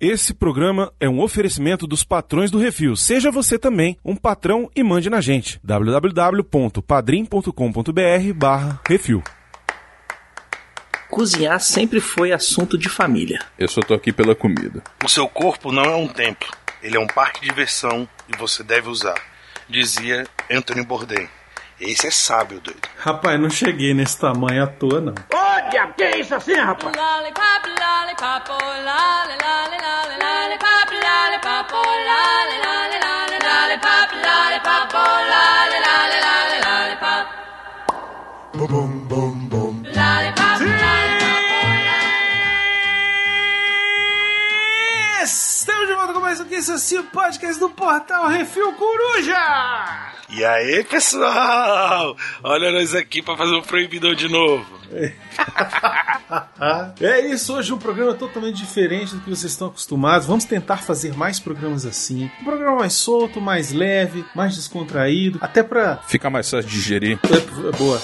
Esse programa é um oferecimento dos patrões do Refil. Seja você também um patrão e mande na gente. www.padrim.com.br barra Refil. Cozinhar sempre foi assunto de família. Eu só tô aqui pela comida. O seu corpo não é um templo. Ele é um parque de diversão e você deve usar. Dizia Anthony Bourdain. Esse é sábio, doido. Rapaz, não cheguei nesse tamanho à toa, não. Ô, diabo, que é isso assim, rapaz? Lollipop, lollipop, oh, lolly, lolly, lolly, lollipop, lollipop, oh, lolly, lolly, lolly, lollipop, lollipop, oh, lolly, lolly, lolly, lollipop. Bum, bum, bum, bum. Lollipop, Estamos de volta com mais um que esse assim, o podcast do Portal Refil Coruja! E aí, pessoal? Olha nós aqui pra fazer um proibidão de novo. é isso, hoje um programa totalmente diferente do que vocês estão acostumados. Vamos tentar fazer mais programas assim. Um programa mais solto, mais leve, mais descontraído. Até pra. Fica mais fácil de digerir. É, é boa.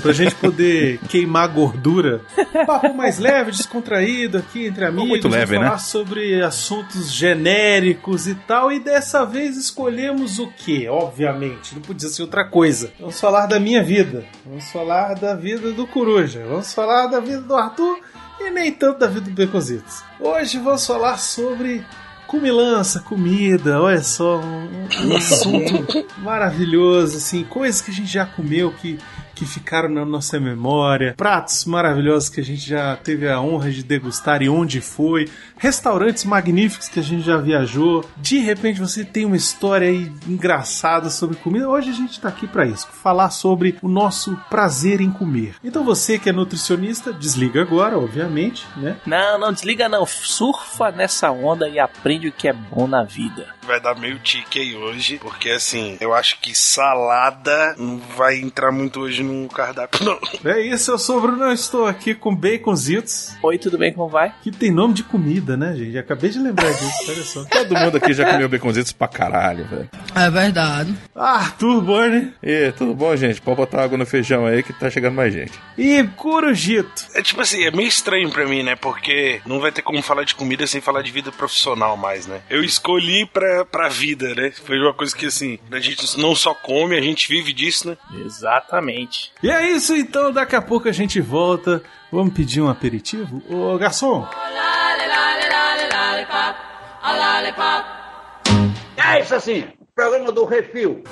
pra gente poder queimar gordura. Papo mais leve, descontraído aqui entre amigos. muito leve, falar né? sobre assuntos genéricos e tal. E dessa vez escolhemos o que? Obviamente, não podia ser outra coisa. Vamos falar da minha vida. Vamos falar da vida do Coruja. Vamos falar da vida do Arthur e nem tanto da vida do Beconzitos. Hoje vamos falar sobre comilança, comida, olha só, um, um assunto maravilhoso, assim, coisas que a gente já comeu que, que ficaram na nossa memória, pratos maravilhosos que a gente já teve a honra de degustar e onde foi, restaurantes magníficos que a gente já viajou. De repente você tem uma história aí engraçada sobre comida. Hoje a gente tá aqui para isso, falar sobre o nosso prazer em comer. Então você que é nutricionista, desliga agora, obviamente, né? Não, não desliga não. Surfa nessa onda e aprende o que é bom na vida. Vai dar meio tique aí hoje, porque assim, eu acho que salada não vai entrar muito hoje no cardápio, não. É isso, eu sou o Bruno, eu estou aqui com baconzitos, Oi, tudo bem? Como vai? que tem nome de comida, né, gente? Acabei de lembrar disso, olha só. Todo mundo aqui já comeu baconzitos pra caralho, velho. É verdade. Arthur Borne E tudo bom, gente? Pode botar água no feijão aí que tá chegando mais gente. e Corujito. É tipo assim, é meio estranho pra mim, né? Porque não vai ter como falar de comida sem falar de vida profissional mais, né? Eu escolhi pra, pra vida, né? Foi uma coisa que, assim, a gente não só come, a gente vive disso, né? Exatamente. E é isso então, daqui a pouco a gente volta. Vamos pedir um aperitivo? Ô garçom, lollipop. É isso assim, programa do Refil.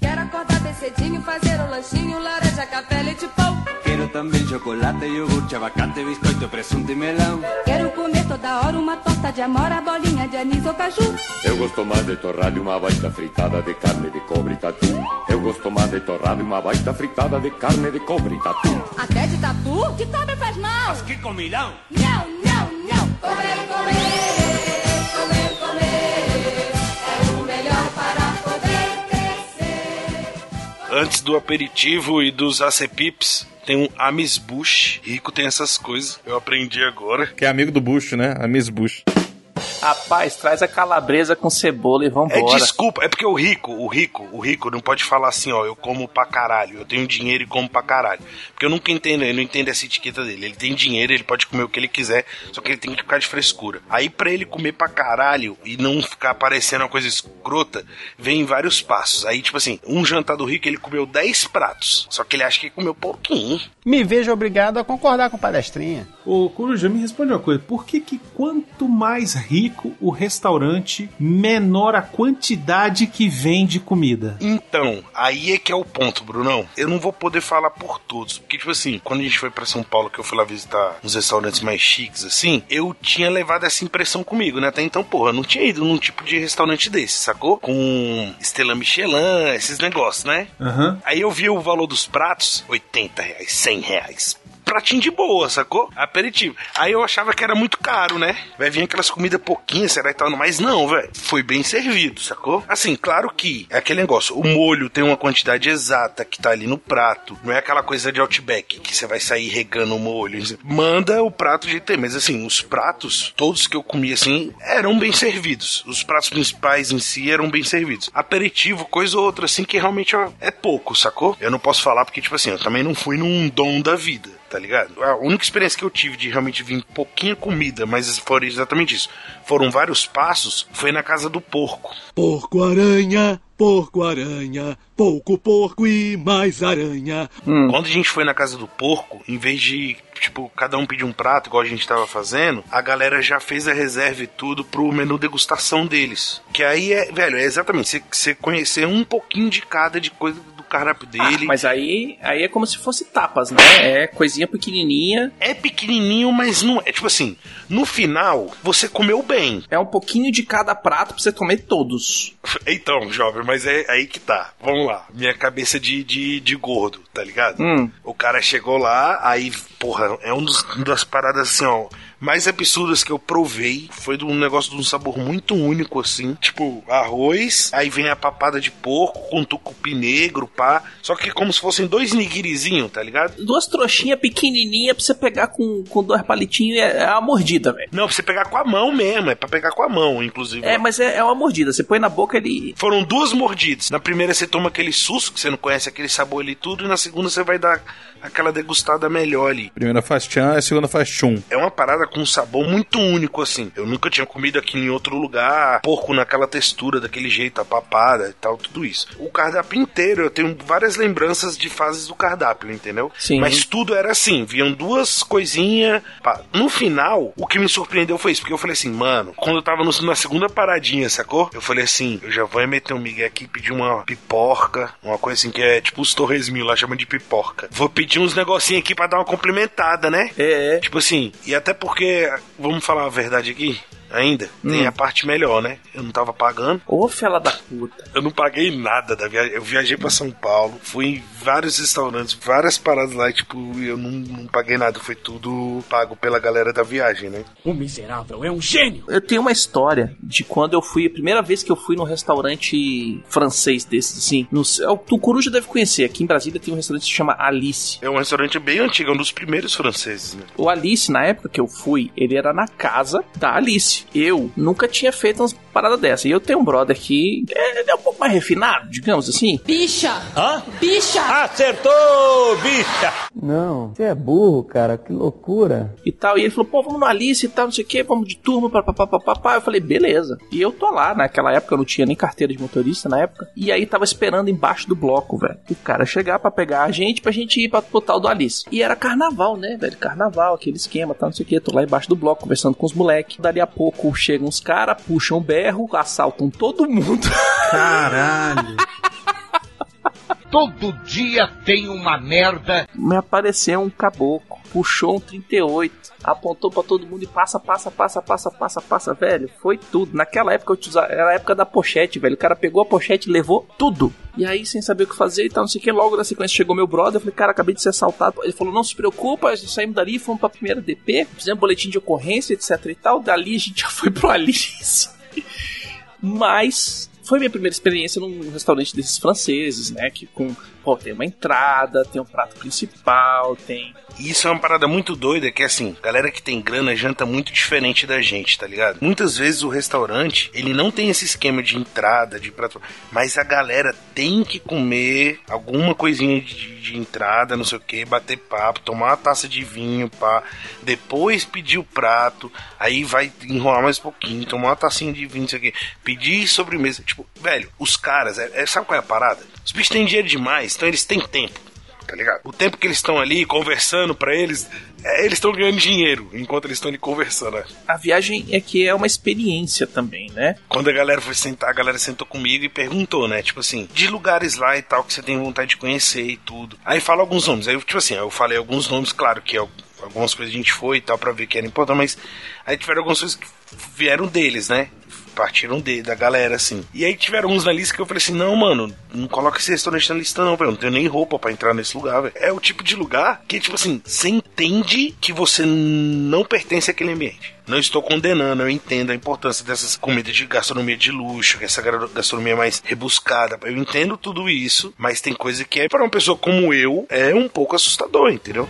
Quero acordar bem cedinho, fazer um lanchinho, laranja, café, leite, pão. Também chocolate, iogurte, abacate, biscoito, presunto e melão. Quero comer toda hora uma torta de amora, bolinha de anis ou caju. Eu gosto mais de torrada e uma baita fritada de carne de cobre e tatu. Eu gosto mais de torrada e uma baita fritada de carne de cobre e tatu. Até de tatu? Que também faz mal. Que comilão! Não, não, não. Comer, comer, comer, comer. É o melhor para poder crescer. Antes do aperitivo e dos acepips, tem um Amis Bush. Rico tem essas coisas. Eu aprendi agora. Que é amigo do Bush, né? A Miss Bush. Rapaz, traz a calabresa com cebola e É vambora. desculpa, é porque o rico, o rico, o rico não pode falar assim, ó, eu como pra caralho, eu tenho dinheiro e como pra caralho. Porque eu nunca entendo, eu não entendo essa etiqueta dele. Ele tem dinheiro, ele pode comer o que ele quiser, só que ele tem que ficar de frescura. Aí pra ele comer pra caralho e não ficar parecendo uma coisa escrota, vem em vários passos. Aí, tipo assim, um jantar do rico, ele comeu 10 pratos, só que ele acha que comeu pouquinho. Me vejo obrigado a concordar com palestrinha. ô Coruja, me responde uma coisa. Por que que quanto mais rico o restaurante, menor a quantidade que vem de comida? Então, aí é que é o ponto, Brunão. Eu não vou poder falar por todos. Porque, tipo assim, quando a gente foi pra São Paulo, que eu fui lá visitar uns restaurantes mais chiques, assim, eu tinha levado essa impressão comigo, né? Até então, porra, eu não tinha ido num tipo de restaurante desse, sacou? Com estrela Michelin, esses negócios, né? Aham. Aí eu vi o valor dos pratos, 80 reais, 100 reais. Pratinho de boa, sacou? Aperitivo. Aí eu achava que era muito caro, né? Vai vir aquelas comidas pouquinhas, será e tal. Mas não, velho. Foi bem servido, sacou? Assim, claro que é aquele negócio. O molho tem uma quantidade exata que tá ali no prato. Não é aquela coisa de outback que você vai sair regando o molho. Manda o prato de ter. Mas assim, os pratos, todos que eu comi assim, eram bem servidos. Os pratos principais em si eram bem servidos. Aperitivo, coisa ou outra, assim, que realmente ó, é pouco, sacou? Eu não posso falar porque, tipo assim, eu também não fui num dom da vida. Tá ligado? A única experiência que eu tive de realmente vir pouquinha comida, mas foram exatamente isso. Foram vários passos, foi na casa do porco. Porco-aranha, porco-aranha, pouco porco e mais aranha. Quando a gente foi na casa do porco, em vez de, tipo, cada um pedir um prato, igual a gente tava fazendo, a galera já fez a reserva e tudo pro menu degustação deles. Que aí é, velho, é exatamente, você- conhecer um pouquinho de cada de coisa do cardápio dele. Ah, mas aí, aí é como se fosse tapas, né? É coisinha pequenininha. É pequenininho, mas não é. Tipo assim, no final, você comeu bem. É um pouquinho de cada prato pra você comer todos. Então, jovem, mas é aí que tá. Vamos lá. Minha cabeça de, de, de gordo, tá ligado? Hum. O cara chegou lá, aí, porra, é um dos, uma das paradas assim, ó. Mais absurdas que eu provei foi de um negócio de um sabor muito único, assim. Tipo, arroz, aí vem a papada de porco com tucupi negro, pá. Só que como se fossem dois nigirizinhos, tá ligado? Duas trouxinhas pequenininhas pra você pegar com, com dois palitinhos é, é uma mordida, velho. Não, pra você pegar com a mão mesmo, é pra pegar com a mão, inclusive. É, mas é, é uma mordida. Você põe na boca ele. Foram duas mordidas. Na primeira você toma aquele susto, que você não conhece aquele sabor ali e tudo, e na segunda você vai dar aquela degustada melhor ali. Primeira faz tchan, a segunda faz tchum. É uma parada com um sabor muito único, assim. Eu nunca tinha comido aqui em outro lugar. Porco naquela textura, daquele jeito, a papada e tal, tudo isso. O cardápio inteiro, eu tenho várias lembranças de fases do cardápio, entendeu? Sim. Mas tudo era assim, viam duas coisinhas. No final, o que me surpreendeu foi isso, porque eu falei assim, mano, quando eu tava no- na segunda paradinha, sacou? Eu falei assim, eu já vou meter um migué aqui e pedir uma piporca, uma coisa assim que é tipo os torresminhos lá, chamam de piporca. Vou pedir uns negocinhos aqui pra dar uma complementada, né? É, é. Tipo assim, e até porque, vamos falar a verdade aqui, ainda, tem Hum. a parte melhor, né? Eu não tava pagando. Ô, fela da puta. Eu não paguei nada da viagem. Eu viajei pra São Paulo, fui em vários restaurantes, várias paradas lá, e, tipo, eu não, não paguei nada. Foi tudo pago pela galera da viagem, né? O miserável é um gênio. Eu tenho uma história de quando eu fui, a primeira vez que eu fui num restaurante francês desses, assim. No, o Coruja deve conhecer. Aqui em Brasília tem um restaurante que se chama Alice. É um restaurante bem antigo, é um dos primeiros franceses, né? O Alice, na época que eu fui, ele era na casa da Alice. Eu nunca tinha feito umas paradas dessa. E eu tenho um brother que é, ele é um pouco mais refinado, digamos assim. Bicha! Hã? Bicha! Acertou, bicha! Não, você é burro, cara, que loucura. E tal. E ele falou, pô, vamos no Alice e tal, não sei o que, vamos de turma, papapá. Eu falei, beleza. E eu tô lá, naquela época eu não tinha nem carteira de motorista na época. E aí tava esperando embaixo do bloco, velho. O cara chegar pra pegar a gente, pra gente ir pra, pro tal do Alice. E era carnaval, né, velho? Carnaval, aquele esquema, tal, não sei o que. Tô lá embaixo do bloco conversando com os moleques. Dali a pouco chegam uns caras, puxam o berro, assaltam todo mundo. Caralho. Todo dia tem uma merda. Me apareceu um caboclo, puxou um 38, apontou pra todo mundo e passa, passa, passa, passa, passa, passa, velho. Foi tudo. Naquela época eu te usava, era a época da pochete, velho. O cara pegou a pochete e levou tudo. E aí, sem saber o que fazer e tal, não sei o que, logo na sequência chegou meu brother. Eu falei, cara, acabei de ser assaltado. Ele falou, não se preocupa, saímos dali, fomos pra primeira DP, fizemos boletim de ocorrência, etc e tal. Dali a gente já foi pro Alice. Mas foi minha primeira experiência num restaurante desses franceses, né? Que com, pô, tem uma entrada, tem um prato principal, tem. Isso é uma parada muito doida, que assim, galera que tem grana janta muito diferente da gente, tá ligado? Muitas vezes o restaurante, ele não tem esse esquema de entrada, de prato, mas a galera tem que comer alguma coisinha de, de entrada, não sei o que, bater papo, tomar uma taça de vinho, pá, depois pedir o prato, aí vai enrolar mais um pouquinho, tomar uma tacinha de vinho, não sei o que, pedir sobremesa. Tipo, velho, os caras, é, é- sabe qual é a parada? Os bichos têm dinheiro demais, então eles têm tempo tá ligado? O tempo que eles estão ali conversando pra eles, é, eles estão ganhando dinheiro enquanto eles estão ali conversando. né? A viagem é que é uma experiência também, né? Quando a galera foi sentar, a galera sentou comigo e perguntou, né? Tipo assim, de lugares lá e tal que você tem vontade de conhecer e tudo. Aí fala alguns nomes. Aí, tipo assim, eu falei alguns nomes, claro que al- algumas coisas a gente foi e tal pra ver que era importante, mas aí tiveram algumas coisas que vieram deles, né? Partiram de, da galera, assim. E aí tiveram uns na lista que eu falei assim: não, mano, não coloca esse restaurante na lista, não, velho. Não tenho nem roupa pra entrar nesse lugar, velho. É o tipo de lugar que, tipo assim, você entende que você não pertence àquele ambiente. Não estou condenando, eu entendo a importância dessas comidas de gastronomia de luxo, essa gastronomia mais rebuscada. Eu entendo tudo isso, mas tem coisa que é, para uma pessoa como eu, é um pouco assustador, entendeu?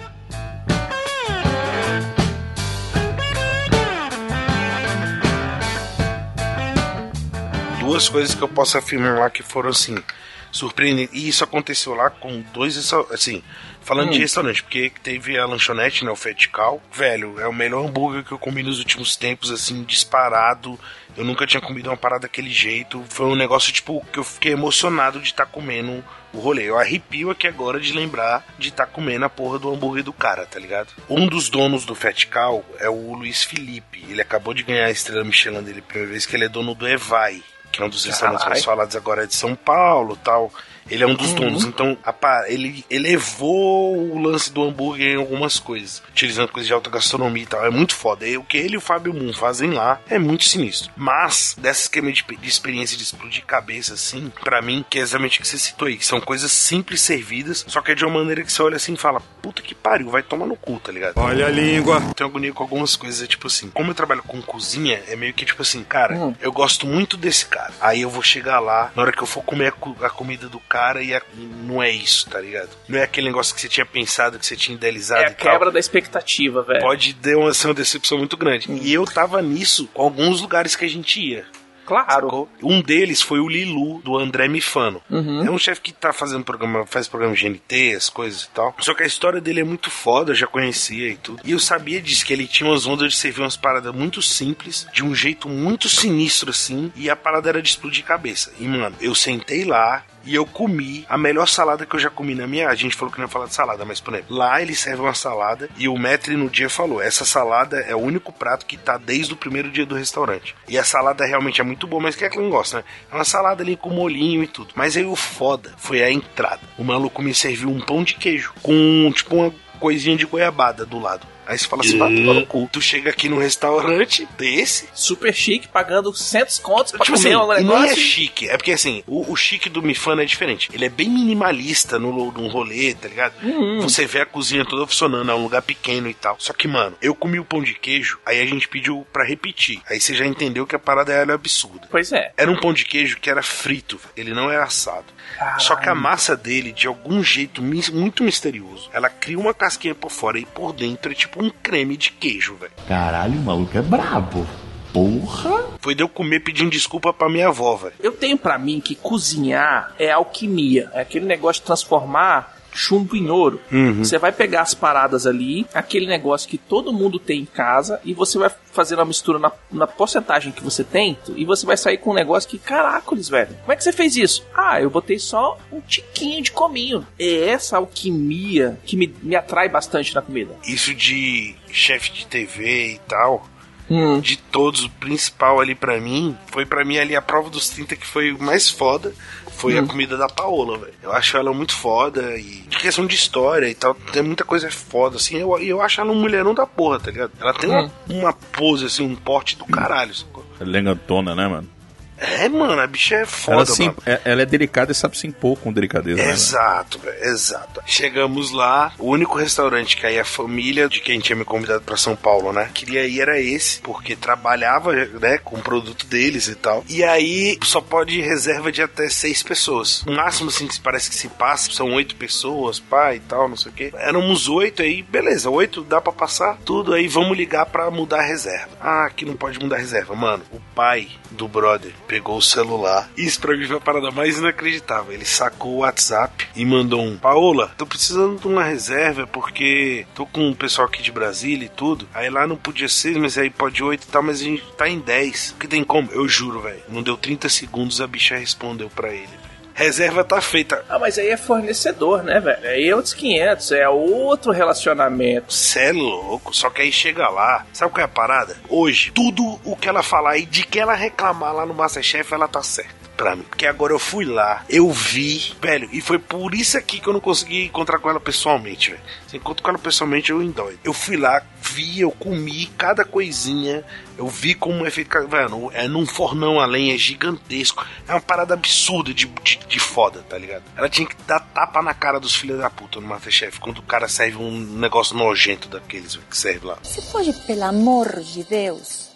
Duas coisas que eu posso afirmar lá que foram assim surpreendentes. E isso aconteceu lá com dois assim, Falando Hum. de restaurante, porque teve a lanchonete, né, o Fetical. Velho, é o melhor hambúrguer que eu comi nos últimos tempos, assim, disparado. Eu nunca tinha comido uma parada daquele jeito. Foi um negócio, tipo, que eu fiquei emocionado de estar comendo o rolê. Eu arrepio aqui agora de lembrar de estar comendo a porra do hambúrguer do cara, tá ligado? Um dos donos do Fetical é o Luiz Felipe. Ele acabou de ganhar a estrela Michelin dele a primeira vez, que ele é dono do Evai. Que é um dos restaurantes mais falados agora de São Paulo tal. Ele é um dos Uhum. donos, então a ele elevou o lance do hambúrguer em algumas coisas, utilizando coisas de alta gastronomia e tal. É muito foda. E o que ele e o Fábio Moon fazem lá é muito sinistro. Mas, dessa esquema de, de experiência de explodir cabeça, assim, pra mim, que é exatamente o que você citou aí, que são coisas simples servidas, só que é de uma maneira que você olha assim e fala, puta que pariu, vai tomar no cu, tá ligado? Olha a língua. Tenho agonia com algumas coisas, é tipo assim, como eu trabalho com cozinha, é meio que tipo assim, cara, eu gosto muito desse cara. Aí eu vou chegar lá, na hora que eu for comer a, a comida do cara, e a- não é isso, tá ligado? Não é aquele negócio que você tinha pensado, que você tinha idealizado É a e tal. quebra da expectativa, velho. Pode ter uma, ser uma decepção muito grande. E eu tava nisso com alguns lugares que a gente ia. Claro. Um deles foi o Lilu, do André Mifano. Uhum. É um chefe que tá fazendo programa, faz programa de GNT, as coisas e tal. Só que a história dele é muito foda, eu já conhecia e tudo. E eu sabia disso, que ele tinha umas ondas de servir umas paradas muito simples, de um jeito muito sinistro assim, e a parada era de explodir cabeça. E, mano, eu sentei lá, e eu comi a melhor salada que eu já comi na minha. A gente falou que não ia falar de salada, mas por exemplo, lá ele serve uma salada e o Metri no dia falou: essa salada é o único prato que tá desde o primeiro dia do restaurante. E a salada realmente é muito boa, mas que é que não gosta, né? É uma salada ali com molhinho e tudo. Mas aí o foda foi a entrada. O maluco me serviu um pão de queijo com tipo uma coisinha de goiabada do lado. Aí você fala assim, vai tomar no cu. Tu chega aqui num restaurante desse, Super chique, pagando 100 contos pra Tipo comer assim, um e nem é negócio. chique. É porque assim, o, o chique do Mifano é diferente. Ele é bem minimalista no, no rolê, tá ligado? Uhum. Você vê a cozinha toda funcionando, é um lugar pequeno e tal. Só que, mano, eu comi o pão de queijo, aí a gente pediu pra repetir. Aí você já entendeu que a parada era absurda. Pois é. Era um pão de queijo que era frito, ele não era assado. Só que a massa dele, de algum jeito muito misterioso, ela cria uma casquinha por fora e por dentro é tipo um creme de queijo, velho. Caralho, o maluco é brabo. Porra! Foi de eu comer pedindo desculpa pra minha avó, velho. Eu tenho pra mim que cozinhar é alquimia. É aquele negócio de transformar chumbo em ouro. Uhum. Você vai pegar as paradas ali, aquele negócio que todo mundo tem em casa, e você vai fazer uma mistura na, na porcentagem que você tem, e você vai sair com um negócio que, caracoles, velho. Como é que você fez isso? Ah, eu botei só um tiquinho de cominho. É essa alquimia que me, me atrai bastante na comida. Isso de chefe de TV e tal, Hum. de todos, o principal ali pra mim, foi pra mim ali a prova dos 30 que foi o mais foda, foi a Hum. comida da Paola, velho. Eu acho ela muito foda e de questão de história e tal, tem muita coisa foda, assim, eu, eu acho ela um mulherão da porra, tá ligado? Ela tem uma, uma pose, assim, um porte do caralho, sacou? Elegantona, né, mano? É, mano, a bicha é foda, Ela, se, é- ela é delicada e sabe se impor com delicadeza. né? Exato, velho, exato. Chegamos lá, o único restaurante que aí a família de quem tinha me convidado pra São Paulo, né? Queria ir era esse, porque trabalhava, né, com o produto deles e tal. E aí só pode reserva de até seis pessoas. O máximo, assim, que parece que se passa, são oito pessoas, pai e tal, não sei o quê. Éramos oito aí, beleza, oito dá pra passar tudo aí, vamos ligar pra mudar a reserva. Ah, aqui não pode mudar a reserva. Mano, o pai do brother pegou o celular. Isso pra mim foi a parada mais inacreditável. Ele sacou o WhatsApp e mandou um: Paola, tô precisando de uma reserva porque tô com o pessoal aqui de Brasília e tudo. Aí lá não podia ser, mas aí pode oito e tal, mas a gente tá em 10. Que tem como? Eu juro, velho. Não deu 30 segundos, a bicha respondeu pra ele. Reserva tá feita. Ah, mas aí é fornecedor, né, velho? Aí é outros 500, é outro relacionamento. Cê é louco, só que aí chega lá, sabe qual é a parada? Hoje, tudo o que ela falar e de que ela reclamar lá no Masterchef, ela tá certa. Pra mim. Porque agora eu fui lá, eu vi, velho, e foi por isso aqui que eu não consegui encontrar com ela pessoalmente, velho. Se encontro com ela pessoalmente, eu endoido. Eu fui lá, vi, eu comi cada coisinha, eu vi como é feito. Velho, é num fornão a lenha, é gigantesco. É uma parada absurda de, de, de foda, tá ligado? Ela tinha que dar tapa na cara dos filhos da puta no Masterchef quando o cara serve um negócio nojento daqueles que serve lá. Você pode, pelo amor de Deus,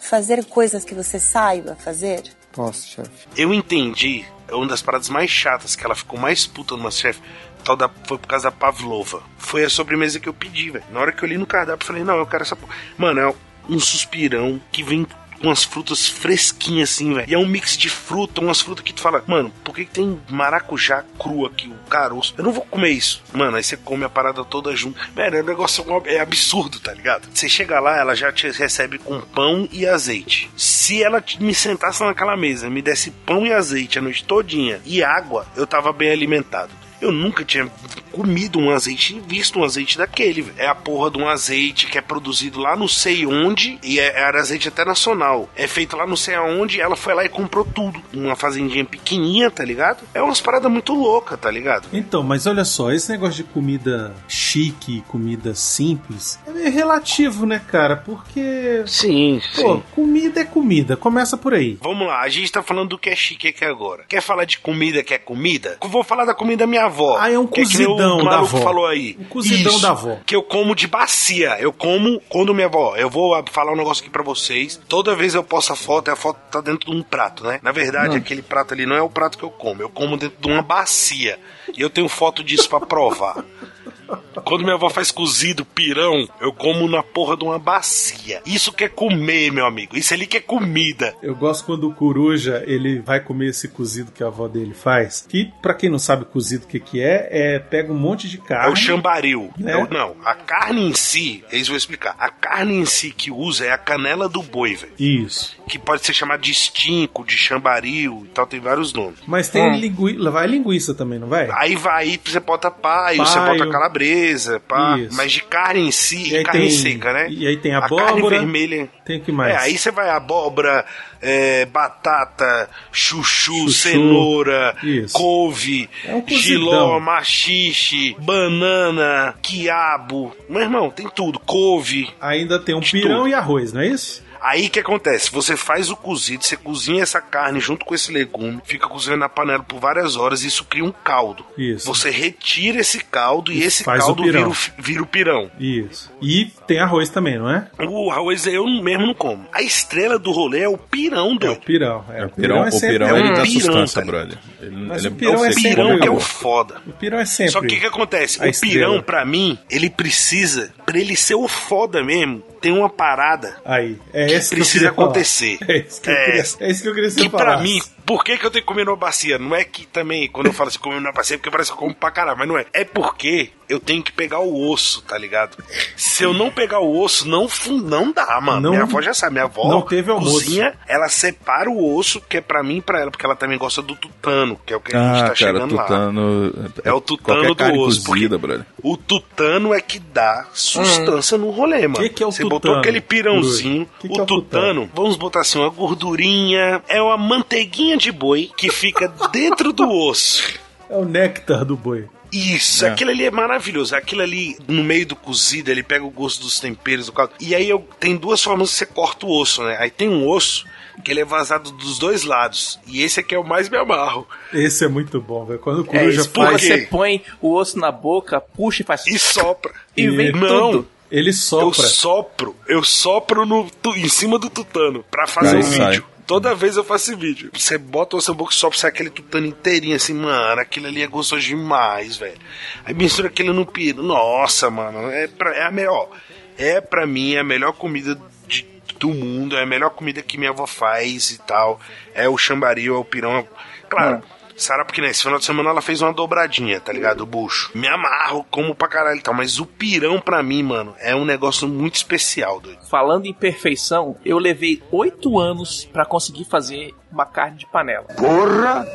fazer coisas que você saiba fazer? Posso, chefe. Eu entendi, é uma das paradas mais chatas que ela ficou mais puta no Masterchef. Tal da, foi por causa da Pavlova. Foi a sobremesa que eu pedi, velho. Na hora que eu li no cardápio, falei, não, eu quero essa porra. Mano, é um suspirão que vem umas frutas fresquinhas assim, velho. E é um mix de fruta, umas frutas que tu fala, mano, por que, que tem maracujá cru aqui, o caroço? Eu não vou comer isso. Mano, aí você come a parada toda junto. Velho, o negócio é absurdo, tá ligado? Você chega lá, ela já te recebe com pão e azeite. Se ela me sentasse naquela mesa, me desse pão e azeite a noite todinha e água, eu tava bem alimentado. Eu nunca tinha comido um azeite e visto um azeite daquele. É a porra de um azeite que é produzido lá não sei onde, e é, era azeite até nacional. É feito lá não sei aonde, ela foi lá e comprou tudo. Uma fazendinha pequenininha, tá ligado? É umas paradas muito loucas, tá ligado? Então, mas olha só, esse negócio de comida chique, comida simples, é meio relativo, né, cara? Porque. Sim, Pô, sim. comida é comida, começa por aí. Vamos lá, a gente tá falando do que é chique aqui agora. Quer falar de comida que é comida? Eu vou falar da comida da avó. Ah, é um que que nem cozidão o da avó. falou aí. Um cozidão Isso, da avó. Que eu como de bacia. Eu como quando minha avó. Eu vou falar um negócio aqui pra vocês. Toda vez eu posto a foto, a foto tá dentro de um prato, né? Na verdade, Hum. aquele prato ali não é o prato que eu como. Eu como dentro de uma bacia. E eu tenho foto disso pra provar. Quando minha avó faz cozido, pirão, eu como na porra de uma bacia. Isso que é comer, meu amigo. Isso ali que é comida. Eu gosto quando o coruja ele vai comer esse cozido que a avó dele faz. Que, pra quem não sabe cozido o que, que é, é pega um monte de É carne. o chambaril. Né? É o- não, a carne em si, eles vão explicar. A carne em si que usa é a canela do boi, velho. Isso. Que pode ser chamada de estinco, de chambaril e tal, tem vários nomes. Mas tem Hum. linguiça. Vai linguiça também, não vai? Aí vai, você bota paio, você Paio. bota calabresa, pá. Isso. Mas de carne em si, carne tem- seca, né? e aí tem a carne abóbora, vermelha. Tem o que mais? É, aí você vai abóbora, é, batata, chuchu, Chuchu. cenoura, Isso. couve, É um giló, machixe, banana, quiabo. Meu irmão, tem tudo. Couve. Ainda tem um pirão e arroz, não é isso? Aí o que acontece? Você faz o cozido, você cozinha essa carne junto com esse legume, fica cozinhando na panela por várias horas e isso cria um caldo. Isso. Você retira esse caldo e esse Faz o caldo pirão. vira o, vira o pirão. Isso. E tem arroz também, não é? O arroz eu mesmo não como. A estrela do rolê é o pirão, É doido. o pirão. É, O pirão, o sempre- pirão é ele dá pirão, sustância, tá brother. Ele, Mas ele o pirão é o sempre pirão que é o o- foda. O pirão é sempre. Só que o que acontece? o estrela. pirão, pra mim, ele precisa, pra ele ser o foda mesmo, tem uma parada Aí, é que que eu precisa acontecer. É isso que eu queria, é isso que eu queria que Que você pra falasse. mim, por que, que eu tenho que comer numa bacia? Não é que também, quando eu falo assim, comer numa bacia, é porque parece que eu como pra caralho, mas não é. É porque eu tenho que pegar o osso, tá ligado? Se eu não pegar o osso, não, não dá, mano. Não- minha avó já sabe, minha avó não teve almoço. cozinha, ela separa o osso, que é pra mim e pra ela, porque ela também gosta do tutano, que é o que a gente Ah, tá cara, chegando lá. tutano. É o tutano qualquer do carne osso, cozida, brother. O tutano é que dá sustância no rolê, mano. Que que é o Você botou tutano, aquele pirãozinho, Que que o é o tutano, vamos botar assim, uma gordurinha, é uma manteiguinha de boi que fica dentro do osso. É o néctar do boi. Isso, É. aquilo ali é maravilhoso. Aquilo ali, no meio do cozido, ele pega o gosto dos temperos do caldo. E aí eu, tem duas formas que você corta o osso, né? Aí tem um osso que ele é vazado dos dois lados. E esse aqui é o mais me amarro. Esse é muito bom, velho. Quando o É coruja porque faz. você põe o osso na boca, puxa e faz. E sopra. E vem Não, tudo. Ele Eu sopra. sopro, eu sopro no, tu- em cima do tutano pra fazer o sai. vídeo. Toda vez eu faço esse vídeo. Você bota o seu sopra, sai aquele tutano inteirinho assim, mano. Aquilo ali é gostoso demais, velho. Aí mistura aquilo no piro. Nossa, mano. É, pra, é a melhor. É pra mim a melhor comida de- do mundo. É a melhor comida que minha avó faz e tal. É o chambaril, é o pirão. Claro. Sara, porque nesse final de semana ela fez uma dobradinha, tá ligado? O bucho. Me amarro, como pra caralho e tal. Mas o pirão, pra mim, mano, é um negócio muito especial, doido. Falando em perfeição, eu levei oito anos pra conseguir fazer uma carne de panela. Porra!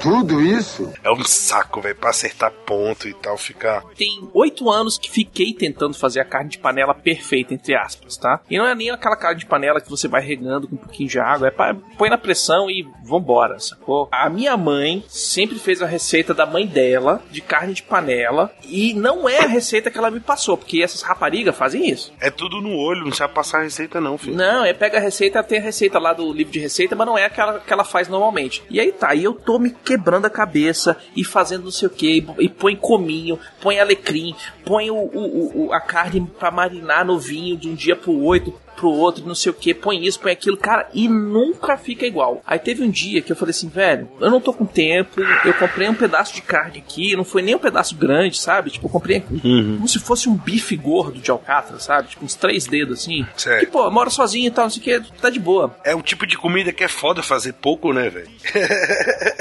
Tudo isso? É um saco, velho, pra acertar ponto e tal, ficar. Tem oito anos que fiquei tentando fazer a carne de panela perfeita, entre aspas, tá? E não é nem aquela carne de panela que você vai regando com um pouquinho de água, é pra, põe na pressão e vambora, sacou? A minha mãe sempre fez a receita da mãe dela de carne de panela e não é a receita que ela me passou, porque essas raparigas fazem isso. É tudo no olho, não sabe passar a receita, não, filho. Não, é pega a receita, tem a receita lá do livro de receita, mas não é aquela que ela faz normalmente. E aí tá, e eu tô me quebrando a cabeça e fazendo não sei o que, e põe cominho, põe alecrim, põe o, o- o- a carne pra marinar no vinho de um dia pro outro, pro outro, não sei o que, põe isso, põe aquilo, cara, e nunca fica igual. Aí teve um dia que eu falei assim, velho, eu não tô com tempo, eu comprei um pedaço de carne aqui, não foi nem um pedaço grande, sabe? Tipo, eu comprei como se fosse um bife gordo de alcatra, sabe? Tipo, uns três dedos assim. Certo. Que, pô, eu moro sozinho e tal, não sei o que, tá de boa. É um tipo de comida que é foda fazer pouco, né, velho?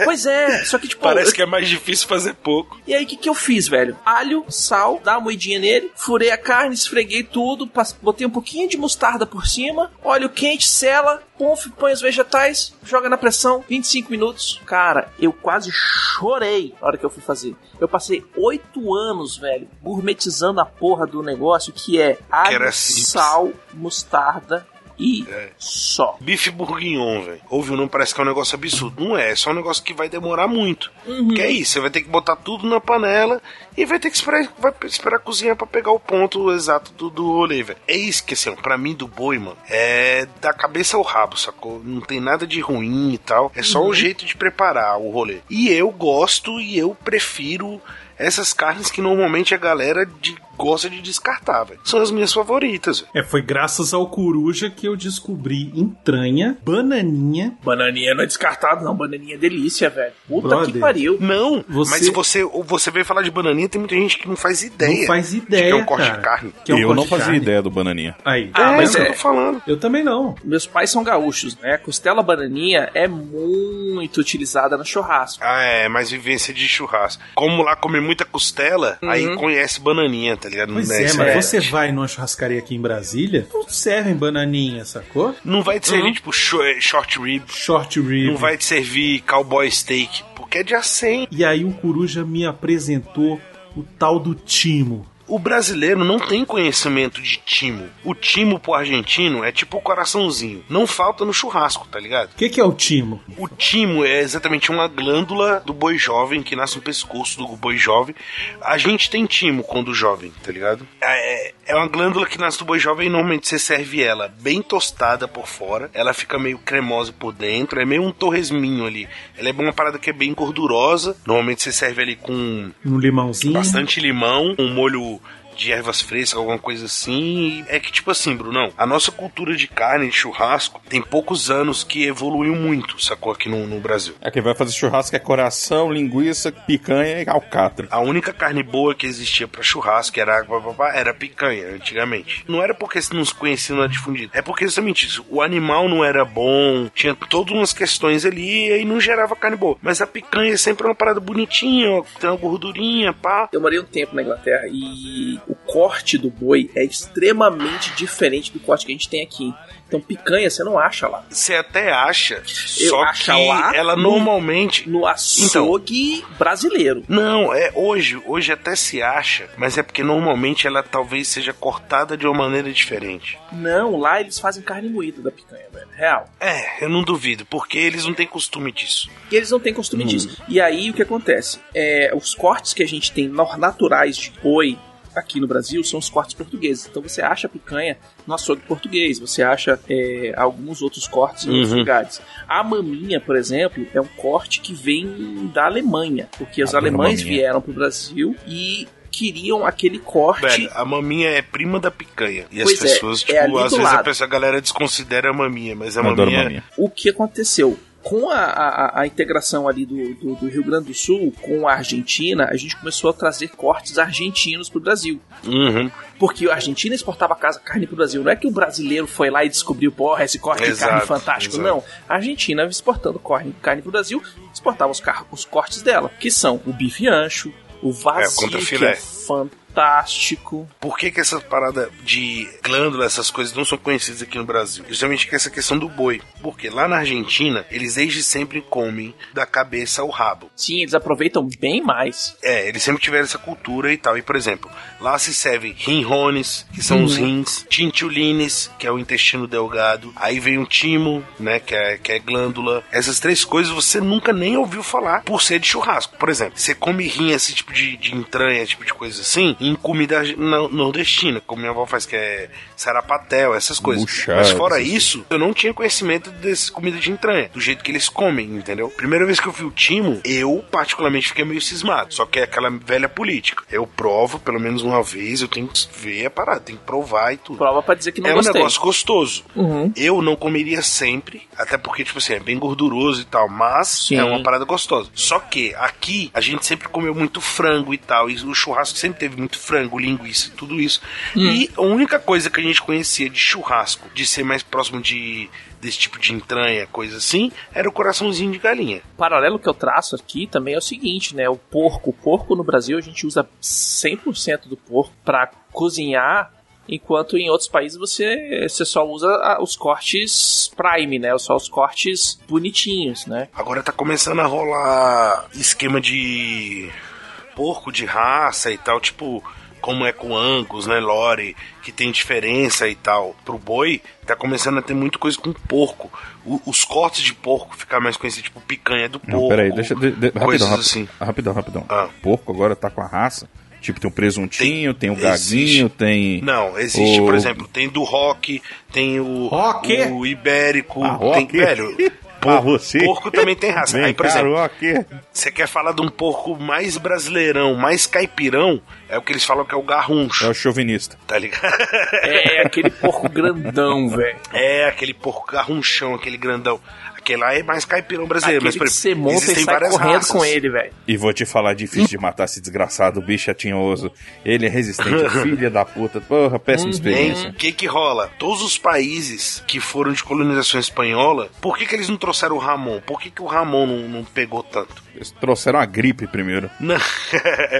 Pois é, só que tipo. Parece eu- que é mais difícil fazer pouco. E aí, o que, que eu fiz, velho? Alho, sal, dá uma moedinha nele, furei a carne, esfreguei tudo, botei um pouquinho de mostarda por cima, óleo quente, sela, pumf, põe os vegetais, joga na pressão, 25 minutos. Cara, eu quase chorei na hora que eu fui fazer. Eu passei oito anos, velho, gourmetizando a porra do negócio que é alho, sal, mostarda e só. Bife bourguignon, velho. Ouve o nome, parece que é um negócio absurdo. Não é, é só um negócio que vai demorar muito. Uhum. Que é isso, você vai ter que botar tudo na panela e vai ter que esperar, vai esperar cozinhar pra pegar o ponto exato do, do rolê, velho. É isso que, assim, pra mim, do boi, mano, é da cabeça ao rabo, sacou? Não tem nada de ruim e tal. É só Uhum. o jeito de preparar o rolê. E eu gosto e eu prefiro essas carnes que normalmente a galera de- gosta de descartar, velho. São as minhas favoritas, velho. É, foi graças ao Coruja que eu descobri entranha, bananinha. Bananinha não é descartado, não. Bananinha é delícia, velho. Puta Brother. que pariu. Não, Você- mas se você, você veio falar de bananinha, tem muita gente que não faz ideia. Não faz de ideia, que é um corte cara. de carne. Que é um eu não fazia carne. ideia do bananinha. Aí. Ah, é mas isso que é- eu tô falando. Eu também não. Meus pais são gaúchos, né? Costela bananinha é muito utilizada no churrasco. Ah, é, mais vivência de churrasco. Como lá come muita costela, Uhum. aí conhece bananinha, tá ligado? Pois Não é, mas é- você vai numa churrascaria aqui em Brasília, não servem bananinha, sacou? Não vai te servir, tipo, sho- short rib. Short rib. Não vai te servir cowboy steak, porque é de acém. E aí o Coruja me apresentou o tal do timo. O brasileiro não tem conhecimento de timo. O timo pro argentino é tipo o coraçãozinho. Não falta no churrasco, tá ligado? O que, que é o timo? O timo é exatamente uma glândula do boi jovem que nasce no pescoço do boi jovem. A gente tem timo quando jovem, tá ligado? É, é uma glândula que boi jovem e normalmente você serve ela bem tostada por fora. Ela fica meio cremosa por dentro. É meio um torresminho ali. Ela é uma parada que é bem gordurosa. Normalmente você serve ali com Um limãozinho. bastante limão, um molho de ervas frescas, alguma coisa assim. É que, tipo assim, Brunão, a nossa cultura de carne, de churrasco, tem poucos anos que evoluiu muito, sacou? Aqui no, no Brasil. É quem vai fazer churrasco é coração, linguiça, picanha e alcatra. A única carne boa que existia pra churrasco era, era picanha, antigamente. Não era porque não se conhecia, não era difundido. É porque justamente isso. O animal não era bom, tinha todas umas questões ali e aí não gerava carne boa. Mas a picanha é sempre uma parada bonitinha, ó, tem uma gordurinha, pá. Eu morei um tempo na Inglaterra e o corte do boi é extremamente diferente do corte que a gente tem aqui. Então picanha você não acha lá. Você até acha, Eu só acho que lá ela no- normalmente No açougue brasileiro. Não, é hoje, hoje até se acha, mas é porque normalmente ela talvez seja cortada de uma maneira diferente. Não, lá eles fazem carne moída da picanha, velho. Real. É, eu não duvido, porque eles não têm costume disso. E eles não têm costume Hum. disso. E aí o que acontece? É, os cortes que a gente tem naturais de boi aqui no Brasil são os cortes portugueses. Então você acha picanha no açougue português, você acha é, alguns outros cortes em outros Uhum. lugares. A maminha, por exemplo, é um corte que vem da Alemanha, porque os alemães maminha. vieram pro Brasil e queriam aquele corte. Velho, a maminha é prima da picanha. E Pois as é, pessoas, é tipo, ali às vezes a, pessoa, a galera desconsidera a maminha, mas a maminha, maminha. o que aconteceu? Com a, a- a integração ali do, do- do Rio Grande do Sul com a Argentina, a gente começou a trazer cortes argentinos pro Brasil. Uhum. Porque a Argentina exportava casa carne pro Brasil. Não é que o brasileiro foi lá e descobriu, porra, esse corte de Exato, carne fantástico. exato. Não. A Argentina exportando carne, carne pro Brasil, exportava os, os cortes dela, que são o bife ancho, o vazio, contra que filé. é fantástico. Por que, que essa parada de glândula, essas coisas não são conhecidas aqui no Brasil? Justamente que essa questão do boi. Porque lá na Argentina, eles desde sempre comem da cabeça ao rabo. Sim, eles aproveitam bem mais. É, eles sempre tiveram essa cultura e tal. E, por exemplo, lá se serve rinrones, que são os Uhum. rins, tintiolines, que é o intestino delgado. Aí vem o timo, né, que é, que é glândula. Essas três coisas você nunca nem ouviu falar por ser de churrasco. Por exemplo, você come rim, esse tipo de, de entranha, esse tipo de coisa assim, em comida no- nordestina, como minha avó faz, que é sarapatel, essas coisas. Mas fora isso, eu não tinha conhecimento dessa comida de entranha, do jeito que eles comem, entendeu? Primeira vez que eu vi o timo, eu particularmente fiquei meio cismado. Só que é aquela velha política. Eu provo pelo menos uma vez, eu tenho que ver a parada, tenho que provar e tudo. Prova pra dizer que não é gostei. um negócio gostoso. Uhum. Eu não comeria sempre, até porque, tipo assim, é bem gorduroso e tal, mas Sim. é uma parada gostosa. Só que aqui a gente sempre comeu muito frango e tal, e o churrasco sempre teve muito frango, linguiça, tudo isso. Hum. E a única coisa que a gente conhecia de churrasco, de ser mais próximo de desse tipo de entranha, coisa assim, era o coraçãozinho de galinha. O paralelo que eu traço aqui também é o seguinte, né? O porco. O porco no Brasil a gente usa 100% do porco pra cozinhar, enquanto em outros países você, você só usa ah, os cortes prime, né? Só os cortes bonitinhos, né? Agora tá começando a rolar esquema de porco de raça e tal, tipo como é com Angus, né, Lore, que tem diferença e tal. Pro boi, tá começando a ter muita coisa com porco. O- os cortes de porco ficar mais conhecido, tipo picanha do Não, porco. peraí, deixa. De, de, coisas rapidão, rapidão, assim. rapidão, rapidão. Ah. Porco agora tá com a raça. Tipo, tem um presuntinho, tem, o existe. gaguinho, tem. Não, existe, o- por exemplo, tem do rock, tem o, Rock? o ibérico, Ah, tem, rock? Ah, você. porco também tem raça. Vem Aí, por exemplo. Você quer falar de um porco mais brasileirão, mais caipirão, é o que eles falam que é o garruncho, É o chauvinista. tá ligado? É aquele porco grandão, velho. É aquele porco garrunchão, aquele grandão. Aquele lá é mais caipirão brasileiro, Aquele mas que você monta e sai várias correndo raças. com ele, velho. E vou te falar, difícil de matar esse desgraçado, o bicho é tinhoso. Ele é resistente, filha da puta. Porra, péssima experiência. O que que rola? Todos os países que foram de colonização espanhola, por que que eles não trouxeram o Ramon? Por que que o Ramon não, não pegou tanto? Eles trouxeram a gripe primeiro.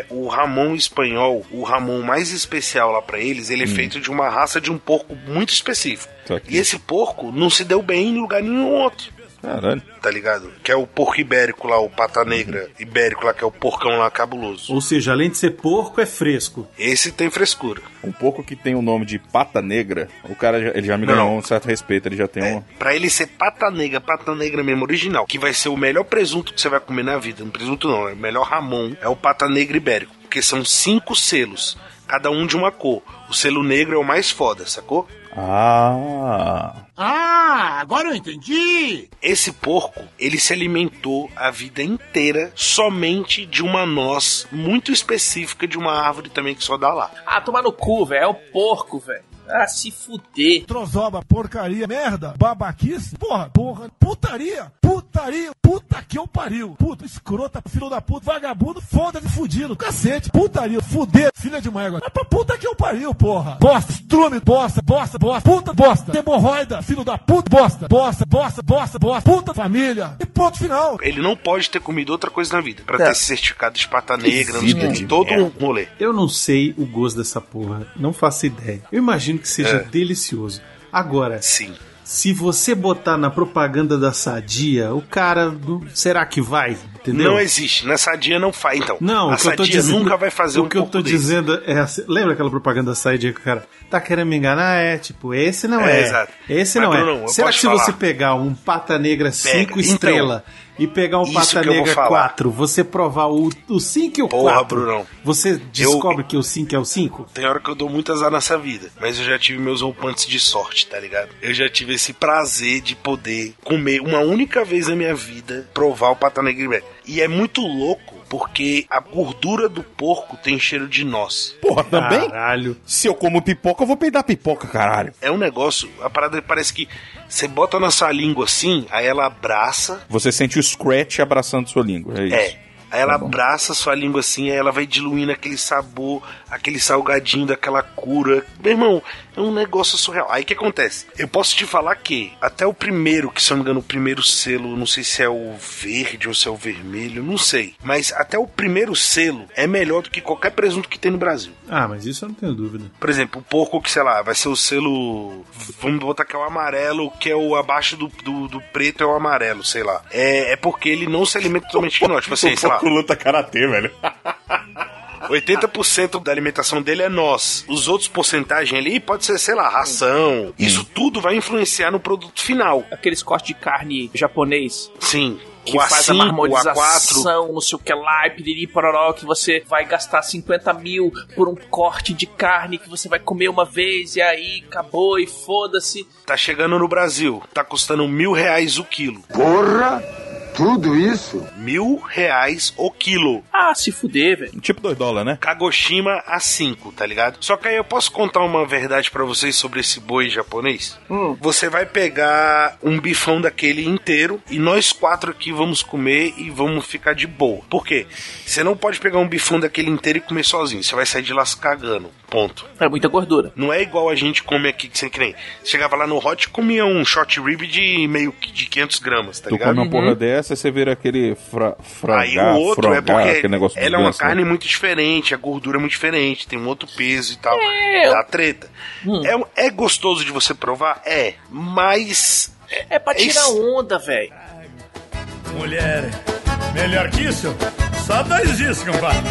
O Ramon espanhol, o Ramon mais especial lá pra eles, ele é feito de uma raça de um porco muito específico. Tá. E esse porco não se deu bem em lugar nenhum outro. Caralho. Tá ligado? Que é o porco ibérico lá, o pata negra ibérico lá, que é o porcão lá cabuloso. Ou seja, além de ser porco, é fresco. Esse tem frescura. Um porco que tem o nome de pata negra, o cara já, ele já me Não, ganhou um certo respeito, ele já tem um. Pra ele ser pata negra, pata negra mesmo original, que vai ser o melhor presunto que você vai comer na vida. Não presunto não, é o melhor Ramon, é o pata negra ibérico. Porque são cinco selos, cada um de uma cor. O selo negro é o mais foda, sacou? Ah. Ah, agora eu entendi! Esse porco, ele se alimentou a vida inteira somente de uma noz muito específica de uma árvore também que só dá lá. Ah, tomar no cu, velho. É o porco, velho. Ah, se fuder. Trozoba, porcaria, merda, babaquice, porra, porra, putaria, putaria, puta que eu pariu, puta, escrota, filho da puta, vagabundo, foda-se, fudido, cacete, putaria, fuder, filha de mãe, é pra puta que eu pariu, porra, bosta, estrume, bosta, bosta, bosta, puta, bosta, hemorroida, filho da puta, bosta, bosta, bosta, bosta, bosta, puta, família, e ponto final. Ele não pode ter comido outra coisa na vida. Pra É. ter esse certificado de pata negra, não sei todo um rolê. Eu não sei o gosto dessa porra. Não faço ideia. Eu imagino que seja É. delicioso. Agora, Sim. se você botar na propaganda da Sadia, o cara. Será que vai? Entendeu? Não existe. Na sadia não faz, então. Não, a eu sadia dizendo, nunca vai fazer o um que eu tô desse. dizendo é assim, lembra aquela propaganda da Sadia que o cara tá querendo me enganar? É, tipo, esse não É, é. exato. Esse Mas, não é. Bruno, eu Será que se falar? você pegar um pata negra 5 Pega. estrela e pegar um pata eu negra falar. 4, você provar o, o 5 e o Porra, 4, Brunão. você descobre que o 5 é o 5? Tem hora que eu dou muito azar nessa vida, mas eu já tive meus rompantes de sorte, tá ligado? Eu já tive esse prazer de poder comer uma única vez na minha vida, provar o pata negra ibérico. E é muito louco, porque a gordura do porco tem cheiro de noz. Porra, também? Caralho. Se eu como pipoca, eu vou peidar pipoca, caralho. É um negócio, a parada parece que você bota na sua língua assim, aí ela abraça, Você sente o scratch abraçando sua língua, é isso. É. Aí ela Tá abraça sua língua assim, aí ela vai diluindo aquele sabor, aquele salgadinho daquela cura. Meu irmão, é um negócio surreal. Aí o que acontece? Eu posso te falar que até o primeiro, que se eu não me engano, o primeiro selo, não sei se é o verde ou se é o vermelho, não sei. Mas até o primeiro selo é melhor do que qualquer presunto que tem no Brasil. Ah, mas isso eu não tenho dúvida. Por exemplo, o porco que, sei lá, vai ser o selo. Vamos botar que é o amarelo, que é o abaixo do, do, do preto é o amarelo, sei lá. É, é porque ele não se alimenta totalmente de nós. Tipo assim, sei lá. luta karatê, velho. 80% da alimentação dele é nós. Os outros porcentagem ali pode ser, sei lá, ração. Isso tudo vai influenciar no produto final. Aqueles cortes de carne japonês. Sim. Que o faz a A5, o A4. marmonização, não sei o que lá, e piriri pororó, que você vai gastar 50 mil por um corte de carne que você vai comer uma vez e aí acabou e foda-se. Tá chegando no Brasil. Tá custando mil reais o quilo. Porra! Tudo isso? Mil reais o quilo. Ah, se fuder, velho. Tipo 2 dólares, né? Kagoshima a 5, tá ligado? Só que aí eu posso contar uma verdade pra vocês sobre esse boi japonês? Hum. Você vai pegar um bifão daquele inteiro e nós quatro aqui vamos comer e vamos ficar de boa. Por quê? Você não pode pegar um bifão daquele inteiro e comer sozinho. Você vai sair de lá se cagando. Ponto. É muita gordura. Não é igual a gente come aqui, que você que nem. Chegava lá no hot e comia um short rib de meio que de 500 gramas, tá tu ligado? come uma porra dessa, você vira aquele fra, fragar, Aí o outro é porque aquele negócio ela é uma gigante, né? carne muito diferente, a gordura é muito diferente, tem um outro peso e tal. É. Dá treta. É, um- é gostoso de você provar? É. Mas. É pra tirar Esse- onda, velho. Mulher, melhor que isso? Só dois discos, compadre.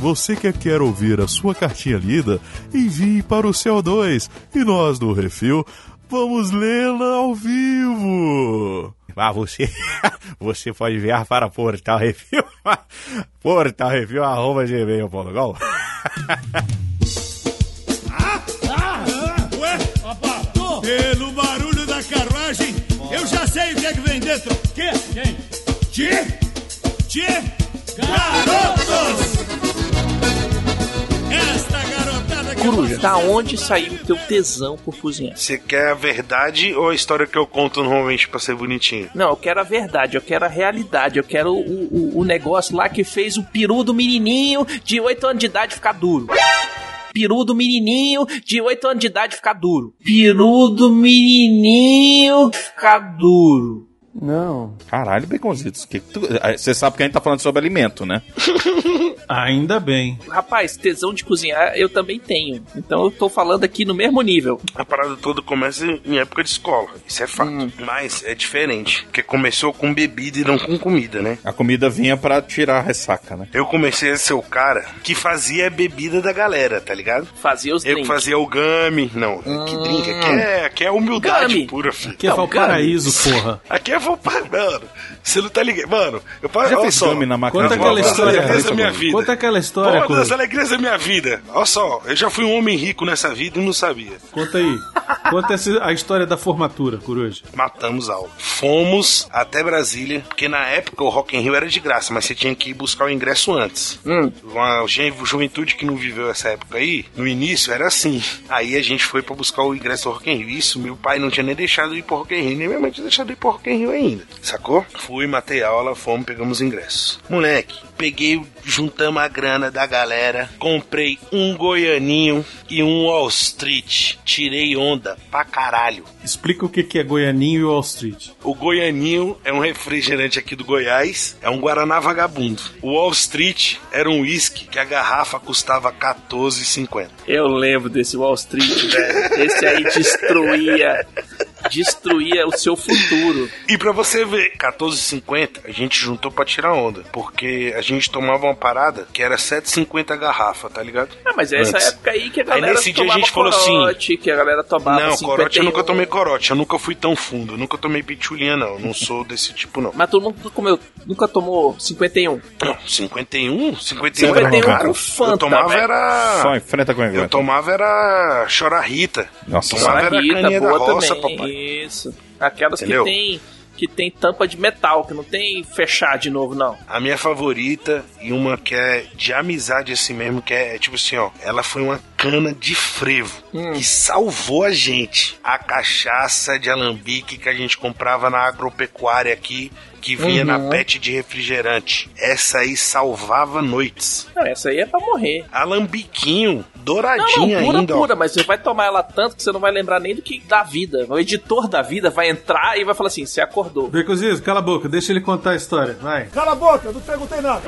Você que quer ouvir a sua cartinha lida, envie para o CO2 e nós do Refil vamos lê-la ao vivo. Ah, você, você pode enviar para Portal Refil, Portal Refil, arroba gmail.com. Ué, rapaz, pelo barulho da carruagem, eu já sei o que é que vem dentro. Que? Quem? Tchê? Tchê? Garotos! Coruja, da onde saiu o teu tesão por cozinhar? Você quer a verdade ou a história que eu conto normalmente pra ser bonitinho? Não, eu quero a verdade, eu quero a realidade, eu quero o, o, o negócio lá que fez o peru do menininho de 8 anos de idade ficar duro. Peru do menininho de 8 anos de idade ficar duro. Peru do menininho ficar duro. Não. Caralho, baconzitos. Que que tu- Você sabe que a gente tá falando sobre alimento, né? Ainda bem. Rapaz, tesão de cozinhar eu também tenho. Então eu tô falando aqui no mesmo nível. A parada toda começa em época de escola, isso é fato. Hum. Mas é diferente, porque começou com bebida e não com comida, né? A comida vinha pra tirar a ressaca, né? Eu comecei a ser o cara que fazia a bebida da galera, tá ligado? Fazia os Eu que drinks. fazia o gami. Não, que drink? Aqui é, aqui é humildade Gami. pura, filho. Que é Valparaíso, porra. Aqui é Valparaíso, mano. Você não tá ligado. Mano, eu Já olha só. na máquina Conta aquela história. alegrias da minha vida. Conta aquela história, Uma das alegrias da minha vida. Olha só, eu já fui um homem rico nessa vida e não sabia. Conta aí. Conta essa- a história da formatura, Coruja. Matamos aula. Fomos até Brasília, porque na época o Rock in Rio era de graça, mas você tinha que ir buscar o ingresso antes. Hum. Uma juventude que não viveu essa época aí, no início era assim. Aí a gente foi pra buscar o ingresso do Rock in Rio. Isso, meu pai não tinha nem deixado ir pro Rock in Rio, nem minha mãe tinha deixado ir pro Rock in Rio ainda. Sacou? Fui, matei a aula, fomos, pegamos ingresso. Moleque, peguei, juntamos a grana da galera, comprei um Goianinho e um Wall Street. Tirei onda pra caralho. Explica o que que é Goianinho e Wall Street. O Goianinho é um refrigerante aqui do Goiás, é um Guaraná vagabundo. O Wall Street era um whisky que a garrafa custava 14,50. Eu lembro desse Wall Street, velho. Esse aí destruía. Destruía o seu futuro. E pra você ver, 14,50 a gente juntou pra tirar onda, porque a gente tomava uma parada que era 7,50 a garrafa, tá ligado? Ah, mas é essa Antes. época aí que a Aí galera nesse dia a tomava gente falou assim, corote, que a galera tomava não, 51. corote eu nunca tomei corote, eu nunca fui tão fundo, eu nunca tomei pitulinha não, eu não sou desse tipo não. Mas todo mundo comeu, nunca tomou 51. Não, 51? 51, 51 era caro. com Fanta, eu tomava velho. era... Só enfrenta com a Eu tomava era chorarrita. Nossa, tomava era Rita, caninha da boa roça, também. papai. Isso. Aquelas Entendeu? que tem que tem tampa de metal, que não tem fechar de novo, não. A minha favorita e uma que é de amizade assim mesmo, que é tipo assim, ó. Ela foi uma cana de frevo Hum. que salvou a gente. A cachaça de alambique que a gente comprava na agropecuária aqui, que vinha Uhum. na pet de refrigerante. Essa aí salvava noites. Não, essa aí é pra morrer. Alambiquinho, douradinha não, pura, ainda. ó. pura, mas você vai tomar ela tanto que você não vai lembrar nem do que da vida. O editor da vida vai entrar e vai falar assim: você acordou. Becozizo, cala a boca, deixa ele contar a história, vai. Cala a boca, não perguntei nada.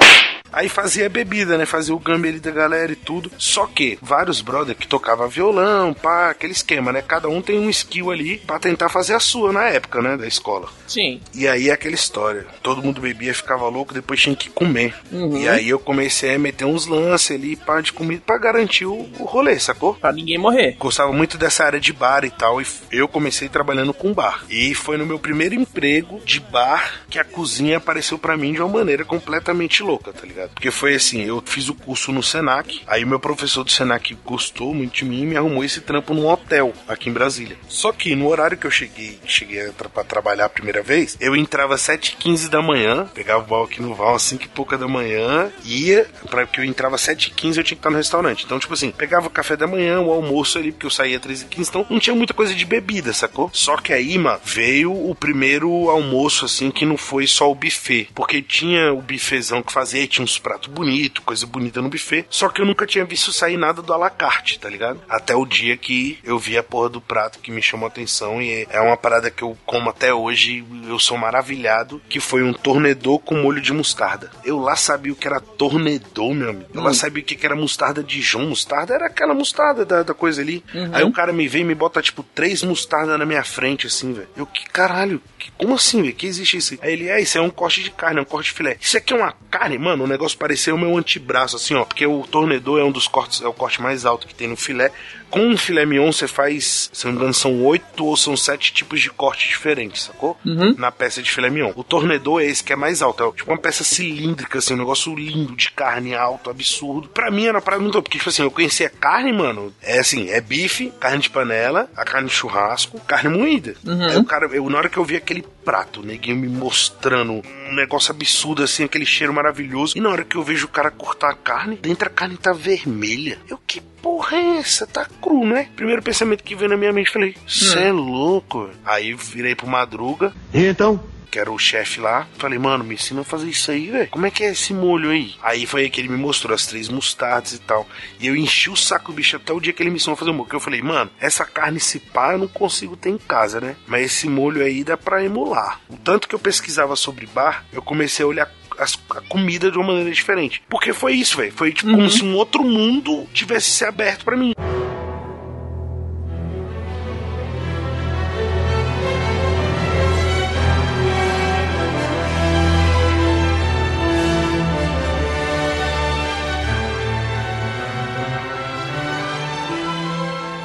Aí fazia bebida, né? Fazia o gambe ali da galera e tudo. Só que vários brother que tocava violão, pá, aquele esquema, né? Cada um tem um skill ali pra tentar fazer a sua na época, né? Da escola. Sim. E aí é aquela história. Todo mundo bebia, ficava louco, depois tinha que comer. Uhum. E aí eu comecei a meter uns lances ali, pá, de comida pra garantir o, o rolê, sacou? Pra ninguém morrer. Gostava muito dessa área de bar e tal, e eu comecei trabalhando com bar. E foi no meu primeiro emprego de bar que a cozinha apareceu pra mim de uma maneira completamente louca, tá ligado? Porque foi assim, eu fiz o curso no Senac, aí meu professor do Senac gostou muito de mim e me arrumou esse trampo num hotel aqui em Brasília. Só que no horário que eu cheguei, cheguei a tra- pra trabalhar a primeira vez, eu entrava às 7h15 da manhã, pegava o bar aqui no Val às 5 e pouca da manhã, ia, pra que eu entrava às 7h15 eu tinha que estar no restaurante. Então, tipo assim, pegava o café da manhã, o almoço ali, porque eu saía às 13h15, então não tinha muita coisa de bebida, sacou? Só que aí, mano, veio o primeiro almoço, assim, que não foi só o buffet. Porque tinha o buffetzão que fazia, tinha uns pratos bonitos, coisa bonita no buffet. Só que eu nunca tinha visto sair nada do alacarte, tá ligado? Até o dia que eu vi a porra do prato que me chamou a atenção e é uma parada que eu como até hoje, eu sou maravilhado, que foi um tornedor com molho de mostarda. Eu lá sabia o que era tornedor, meu amigo. Eu lá sabia o que era mostarda Dijon. Mostarda era aquela mostarda da, da coisa ali. Uhum. Aí o cara me vem e me bota, tipo, três mostardas na minha frente, assim, velho. Eu, que caralho, que, como assim, velho? Que existe isso? aí? Ele, é, isso é um corte de carne, é um corte de filé. Isso aqui é uma carne, mano, o negócio pareceu o meu antebraço, assim, ó. Porque o tornedor é um dos cortes, é o corte mais alto que tem no filé. Com um filé mignon, você faz, se não me engano, são oito ou são sete tipos de corte diferentes, sacou? Uhum. Na peça de filé mignon. O tornedor é esse que é mais alto, é tipo uma peça cilíndrica, assim, um negócio lindo de carne alto, absurdo. Pra mim era parada muito, porque, tipo assim, eu conhecia carne, mano, é assim, é bife, carne de panela, a carne de churrasco, carne moída. Uhum. Aí o cara, eu, na hora que eu vi aquele prato, o neguinho me mostrando um negócio absurdo, assim, aquele cheiro maravilhoso, e na hora que eu vejo o cara cortar a carne, dentro a carne tá vermelha. Eu, que porra é essa? Tá cru, né? Primeiro pensamento que veio na minha mente, falei, cê é louco. velho." Aí virei pro Madruga. E então? Que era o chefe lá. Falei, mano, me ensina a fazer isso aí, velho. Como é que é esse molho aí? Aí foi aí que ele me mostrou as três mostardas e tal. E eu enchi o saco do bicho até o dia que ele me ensinou a fazer o molho. Que eu falei, mano, essa carne se pá eu não consigo ter em casa, né? Mas esse molho aí dá pra emular. O tanto que eu pesquisava sobre bar, eu comecei a olhar as- a comida de uma maneira diferente. Porque foi isso, velho. Foi tipo como se um outro mundo tivesse se aberto pra mim.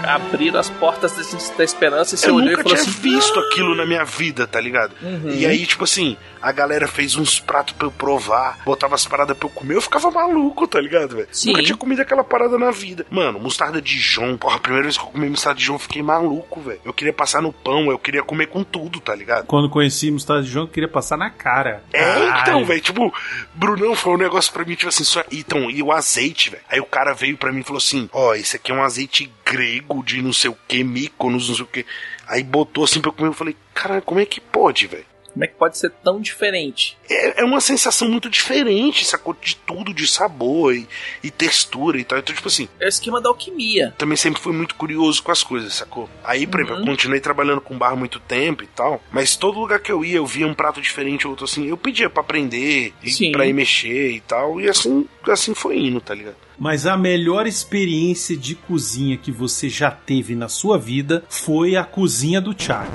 Abriram as portas da, esperança e você eu olhou e nunca falou tinha assim: visto aquilo na minha vida, tá ligado? Uhum. E aí, tipo assim, a galera fez uns pratos pra eu provar, botava as paradas pra eu comer, eu ficava maluco, tá ligado, velho? Nunca tinha comido aquela parada na vida. Mano, mostarda Dijon, porra, a primeira vez que eu comi mostarda Dijon, eu fiquei maluco, velho. Eu queria passar no pão, eu queria comer com tudo, tá ligado? Quando conheci Mostarda de João, eu queria passar na cara. É, Caralho. então, velho, tipo, Brunão foi um negócio pra mim, tipo assim, só. Então, e o azeite, velho. Aí o cara veio pra mim e falou assim: Ó, esse aqui é um azeite grego de não sei o que, Mykonos, não sei o que. Aí botou assim pra eu comer, eu falei: Caralho, como é que pode, velho? Como é que pode ser tão diferente? É, é uma sensação muito diferente, sacou? De tudo, de sabor e, e textura e tal. Então, tipo assim. É o esquema da alquimia. Também sempre fui muito curioso com as coisas, sacou? Aí, por exemplo, eu continuei trabalhando com bar muito tempo e tal. Mas todo lugar que eu ia, eu via um prato diferente, outro assim. Eu pedia pra aprender, e Sim. pra ir mexer e tal. E assim, assim foi indo, tá ligado? Mas a melhor experiência de cozinha que você já teve na sua vida foi a cozinha do Chaga.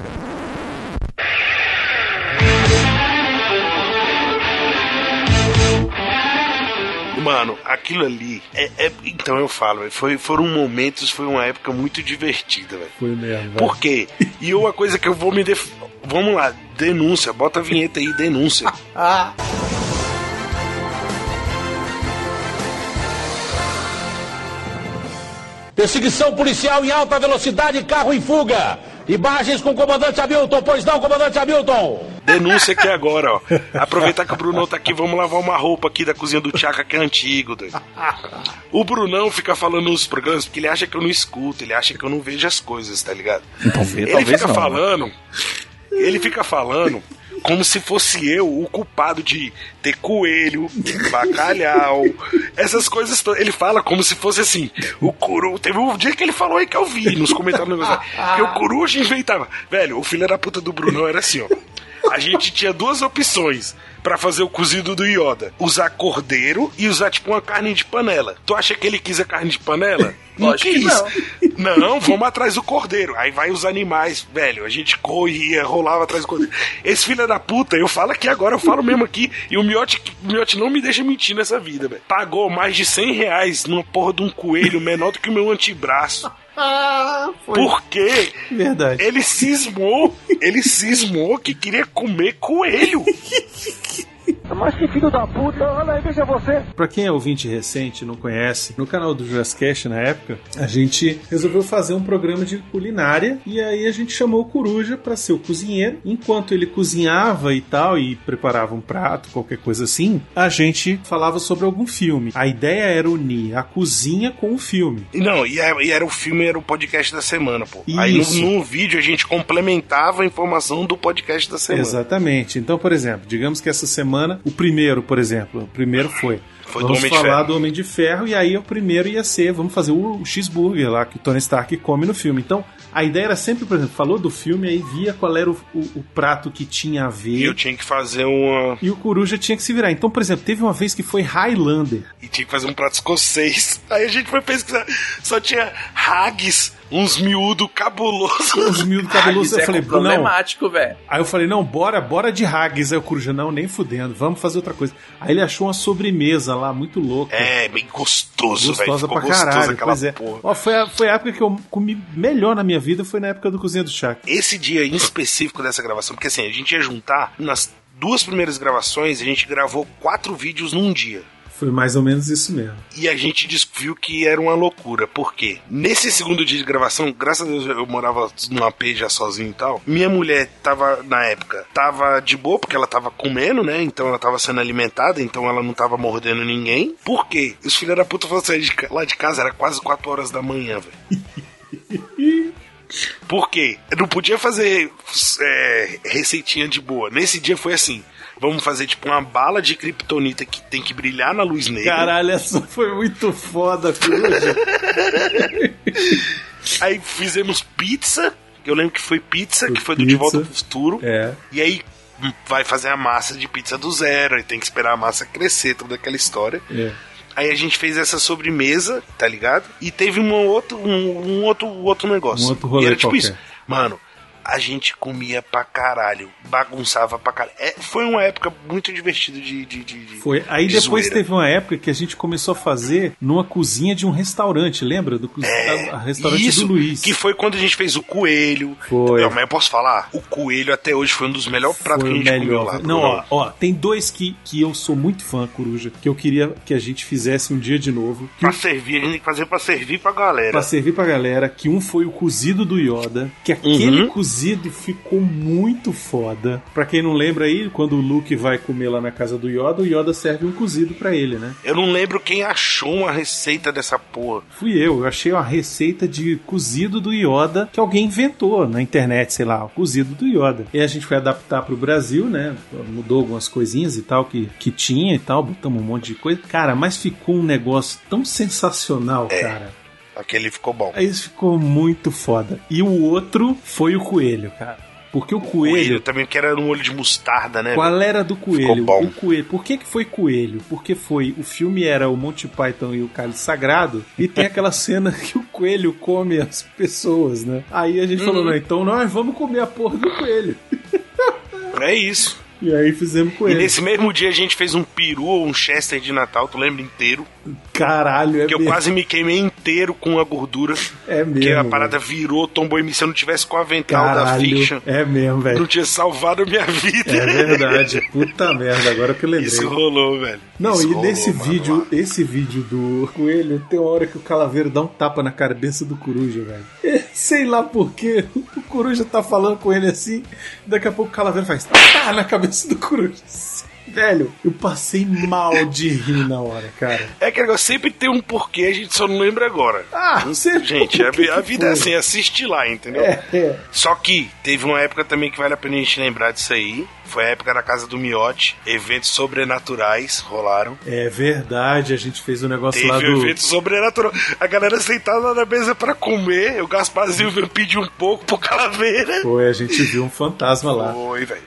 Mano, aquilo ali. É, é- então eu falo, foi, foram momentos, foi uma época muito divertida, velho. Foi mesmo. Por quê? E uma coisa que eu vou me def... Vamos lá, denúncia, bota a vinheta aí, denúncia. Ah. Perseguição policial em alta velocidade, carro em fuga. Imagens com o comandante Hamilton, pois não, comandante Hamilton? Denúncia aqui agora, ó. Aproveitar que o Brunão tá aqui, vamos lavar uma roupa aqui da cozinha do Tchaka, que é antigo, doido. O Brunão fica falando nos programas porque ele acha que eu não escuto, ele acha que eu não vejo as coisas, tá ligado? Talvez, ele talvez fica não. falando. Ele fica falando como se fosse eu o culpado de ter coelho, bacalhau, essas coisas. Ele fala como se fosse assim. O coruja. Teve um dia que ele falou aí que eu vi nos comentários do negócio. Que o coruja inventava. Velho, o filho da puta do Brunão era assim, ó. A gente tinha duas opções pra fazer o cozido do Yoda? Usar cordeiro e usar tipo uma carne de panela. Tu acha que ele quis a carne de panela? Não Lógico que quis. Não, vamos atrás do cordeiro. Aí vai os animais, velho. A gente corria, rolava atrás do cordeiro. Esse filho da puta, eu falo aqui agora, eu falo mesmo aqui. E o Miotti, o Miotti não me deixa mentir nessa vida, velho. Pagou mais de 100 reais numa porra de um coelho menor do que o meu antebraço. Ah, foi. Por quê? Verdade. Ele cismou, ele cismou que queria comer coelho. Mas que filho da puta, olha aí, veja você. Pra quem é ouvinte recente e não conhece, no canal do Jurassic na época, a gente resolveu fazer um programa de culinária e aí a gente chamou o Coruja pra ser o cozinheiro. Enquanto ele cozinhava e tal e preparava um prato, qualquer coisa assim, a gente falava sobre algum filme. A ideia era unir a cozinha com o filme. E Não, e era, e era o filme, era o podcast da semana, pô. Aí no, Isso. no vídeo a gente complementava a informação do podcast da semana. Exatamente. Então, por exemplo, digamos que essa semana, o primeiro, por exemplo, o primeiro foi. Foi do vamos Homem de falar do Homem de Ferro e aí o primeiro ia ser, vamos fazer o, o cheeseburger lá que o Tony Stark come no filme. Então, a ideia era sempre, por exemplo, falou do filme aí via qual era o, o- o prato que tinha a ver. E eu tinha que fazer uma. E o Coruja tinha que se virar. Então, por exemplo, teve uma vez que foi Highlander. E tinha que fazer um prato escocês. Aí a gente foi pesquisar. Só tinha hags, uns miúdo cabuloso. Os miúdos cabeludos. Isso Eu é falei, não. problemático, velho. Aí eu falei, não, bora, bora de hags. Aí o Coruja, não, nem fudendo, vamos fazer outra coisa. Aí ele achou uma sobremesa lá, muito louca. É, bem gostoso, velho. Gostosa Ficou pra gostoso caralho, aquela pois é. porra. Ó, foi, a, foi a época que eu comi melhor na minha vida, foi na época do Cozinha do Chá. Esse dia em específico dessa gravação, porque assim, a gente ia juntar nas duas primeiras gravações, a gente gravou quatro vídeos num dia. Foi mais ou menos isso mesmo. E a gente descobriu que era uma loucura. Por quê? Nesse segundo dia de gravação, graças a Deus eu morava num AP já sozinho e tal. Minha mulher tava, na época, tava de boa, porque ela tava comendo, né? Então ela tava sendo alimentada, então ela não tava mordendo ninguém. Por quê? Os filhos da puta foram sair de ca- lá de casa, era quase 4 horas da manhã, velho. Por quê? Eu não podia fazer é, receitinha de boa. Nesse dia foi assim. Vamos fazer tipo uma bala de kryptonita que tem que brilhar na luz negra. Caralho, essa foi muito foda. Aí fizemos pizza. Eu lembro que foi pizza, que foi do pizza. De Volta pro Futuro. É. E aí vai fazer a massa de pizza do zero. E tem que esperar a massa crescer, toda aquela história. É. Aí a gente fez essa sobremesa, tá ligado? E teve um outro, um, um outro, outro negócio. Um outro rolê e era tipo qualquer. isso. Mano, a gente comia pra caralho, bagunçava pra caralho. É, foi uma época muito divertida de. de, de Foi. Aí de depois zoeira. teve uma época que a gente começou a fazer numa cozinha de um restaurante, lembra? Do co- a- a restaurante É, Isso, do Luiz. que foi quando a gente fez o coelho. Foi. Não, mas eu posso falar? O coelho até hoje foi um dos melhores pratos Foi que a gente comeu melhor. lá. Não, ó, ó, tem dois que, que eu sou muito fã, Coruja, que eu queria que a gente fizesse um dia de novo. Que Pra servir, a gente tem que fazer pra servir pra galera. Pra servir pra galera, que um foi o cozido do Yoda, que aquele Uhum. cozido ficou muito foda. Pra quem não lembra aí, quando o Luke vai comer lá na casa do Yoda, o Yoda serve um cozido pra ele, né? Eu não lembro quem achou uma receita dessa porra. Fui eu, eu achei uma receita de cozido do Yoda que alguém inventou na internet, sei lá, o cozido do Yoda. E a gente foi adaptar pro Brasil, né? Mudou algumas coisinhas e tal que, que tinha e tal, botamos um monte de coisa. Cara, mas ficou um negócio tão sensacional, É. cara. Aquele ficou bom. Aí isso ficou muito foda. E o outro foi o coelho, cara. Porque o Coelho coelho. também, que era no olho de mostarda, né? Qual era do coelho? O coelho. Por que, que foi coelho? Porque foi. O filme era o Monty Python e o Cálice Sagrado. E tem aquela cena que o coelho come as pessoas, né? Aí a gente falou, Uhum. não, então nós vamos comer a porra do coelho. É isso. E aí fizemos E coelho. nesse mesmo dia a gente fez um peru ou um chester de Natal, tu lembra inteiro? Caralho, é que eu mesmo. quase me queimei inteiro com a gordura. É mesmo. Que a parada virou, tombou em mim. Se eu não tivesse com o avental da Caralho. Fiction, É mesmo, velho. não tinha salvado a minha vida. É verdade. Puta merda, agora que eu lembrei. Isso rolou, velho. Não, Isso e rolou, nesse mano. vídeo, esse vídeo do coelho, tem uma hora que o calaveiro dá um tapa na cabeça do coruja, velho. Sei lá porquê, o coruja tá falando com ele assim, daqui a pouco o calaveiro faz tá na cabeça do coruja. Velho, eu passei mal de rir na hora, cara. É que negócio, sempre tem um porquê, a gente só não lembra agora. Ah, você Gente, a, a vida é assim, assiste lá, entendeu? É, é. Só que teve uma época também que vale a pena a gente lembrar disso aí. Foi a época da casa do Miote. Eventos sobrenaturais rolaram. É verdade, a gente fez o negócio Teve lá um do. evento sobrenatural. A galera sentada na mesa pra comer. O Gasparzinho veio pedir um pouco pro Calaveira. Foi, a gente viu um fantasma lá. Foi, velho.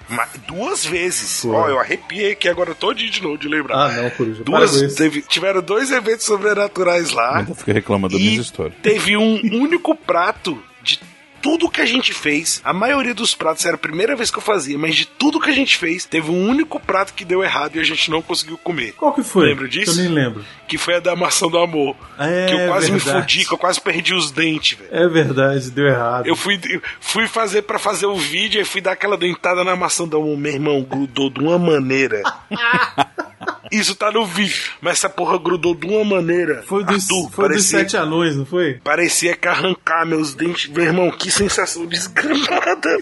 Duas vezes. Foi. Ó, eu arrepiei aqui agora todo dia de novo de lembrar. Ah, não, Coruja. Duas, teve- tiveram dois eventos sobrenaturais lá. Ainda fica reclamando das E minhas histórias. Teve um único prato de tudo que a gente fez. A maioria dos pratos era a primeira vez que eu fazia, mas de tudo que a gente fez, teve um único prato que deu errado e a gente não conseguiu comer. Qual que foi? Lembra disso? Eu nem lembro. Que foi a da maçã do amor. É, que eu quase me fudi, que eu quase perdi os dentes, velho. É verdade, deu errado. Eu fui, eu fui fazer pra fazer o vídeo e fui dar aquela dentada na maçã do amor. Meu irmão, grudou de uma maneira. Isso tá no vídeo. Mas essa porra grudou de uma maneira. Foi dos, Arthur, foi dos parecia, sete anões, não foi? parecia que arrancar meus dentes. Meu irmão, que sensação desgramada.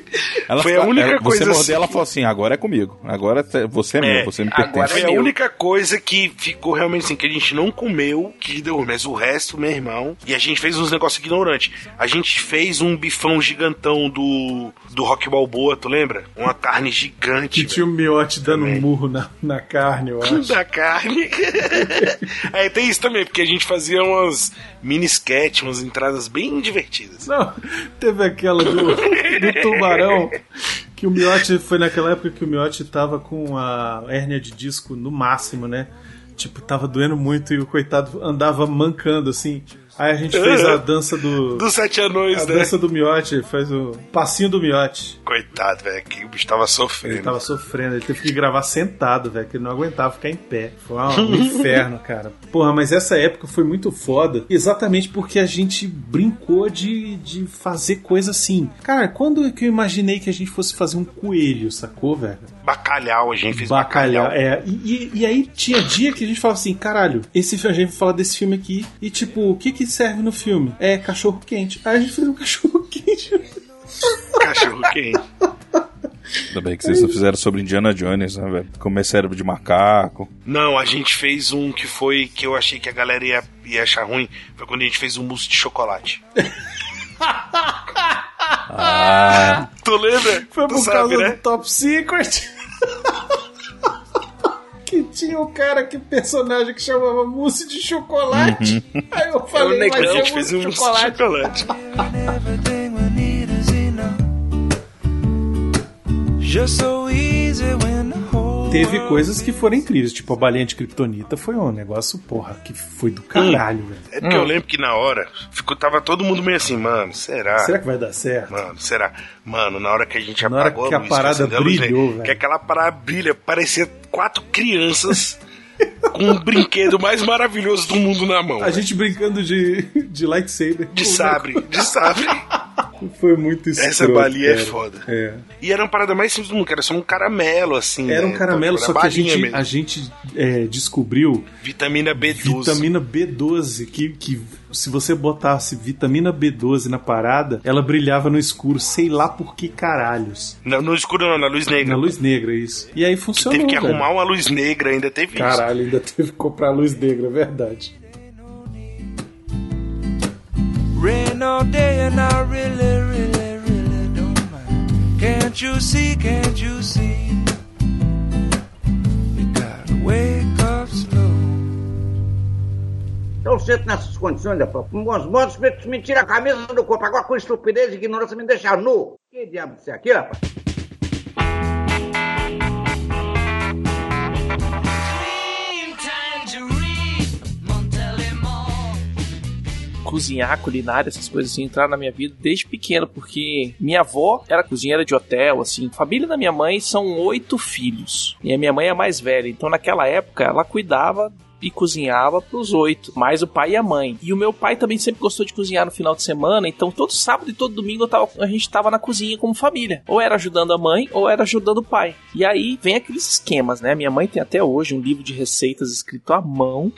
Ela foi a única ela- coisa Você mordeu, assim. ela falou assim: agora é comigo. Agora te- você é, meu, você me pertence. Foi a única coisa que ficou realmente assim, que a gente não comeu, que deu. Mas o resto, meu irmão. E a gente fez uns negócios ignorantes. A gente fez um bifão gigantão do, do Rock Balboa, tu lembra? Uma carne gigante. Que tinha o miote dando um murro na, na carne, eu acho. da carne. Aí tem isso também, porque a gente fazia umas mini sketch, umas entradas bem divertidas. Não, teve aquela do, do tubarão. Que o Miotti foi naquela época que o Miotti tava com a hérnia de disco no máximo, né? Tipo, tava doendo muito e o coitado andava mancando assim. Aí a gente fez a dança do. Dos sete anões, A né? dança do Miotti, faz o passinho do Miotti. Coitado, velho, que o bicho tava sofrendo. Ele tava sofrendo, ele teve que gravar sentado, velho, que ele não aguentava ficar em pé. Foi um inferno, cara. Porra, mas essa época foi muito foda, exatamente porque a gente brincou de, de fazer coisa assim. Cara, quando que eu imaginei que a gente fosse fazer um coelho, sacou, velho? Bacalhau, a gente fez Bacalhau, bacalhau. é. E, e- aí tinha dia que a gente falava assim, caralho, esse filme, a gente vai falar desse filme aqui, e tipo, o que que serve no filme? É cachorro quente. Aí a gente fez um cachorro quente. Cachorro quente. Ainda bem que vocês não fizeram sobre Indiana Jones, né, velho? Comer cérebro de macaco. Não, a gente fez um que foi que eu achei que a galera ia, ia achar ruim. Foi quando a gente fez um mousse de chocolate. Tu lembra? Foi tu por sabe, causa né? do Top Secret. que tinha um cara, que personagem que chamava mousse de chocolate. Aí eu falei, fez um mousse de mousse de chocolate. chocolate. Teve coisas que foram incríveis, tipo a balinha de Kryptonita foi um negócio, porra, que foi do caralho, velho. É porque eu lembro que na hora ficou, tava todo mundo meio assim, mano, será? Será que vai dar certo? Mano, será? Mano, na hora que a gente Na hora apagou que a luz, parada acendeu a luz, brilhou, né? velho. Que aquela parada brilha, parecia quatro crianças com um brinquedo mais maravilhoso do mundo na mão. A gente brincando de, de lightsaber. De sabre, de sabre. Foi muito escroto, Essa balinha é cara. foda. É. E era uma parada mais simples do mundo, que era só um caramelo, assim. Era um né? caramelo, Era só que a gente, mesmo. a gente é, descobriu Vitamina B12. vitamina B12, que, que se você botasse vitamina B12 na parada, ela brilhava no escuro, sei lá por que caralhos. Não, no escuro não, na luz negra. Na luz negra, isso. E aí funcionou. Teve que velho. arrumar uma luz negra, ainda teve isso. Caralho, ainda teve que comprar luz negra, é verdade. Rain all day and I really, really, really don't mind. Can't you see, can't you see? You gotta wake up slow. Eu sento nessas condições, né? Com bons modos, me tira a camisa do corpo. Agora com estupidez e ignorância me deixa nu. Que diabo isso é aqui, rapaz? Cozinhar, culinária, essas coisas assim, entraram na minha vida desde pequeno, porque minha avó era cozinheira de hotel, assim. Família da minha mãe são oito filhos. E a minha mãe é a mais velha, então naquela época ela cuidava e cozinhava pros oito, mais o pai e a mãe. E o meu pai também sempre gostou de cozinhar no final de semana, então todo sábado e todo domingo tava- a gente tava na cozinha como família. Ou era ajudando a mãe, ou era ajudando o pai. E aí vem aqueles esquemas, né? Minha mãe tem até hoje um livro de receitas escrito à mão,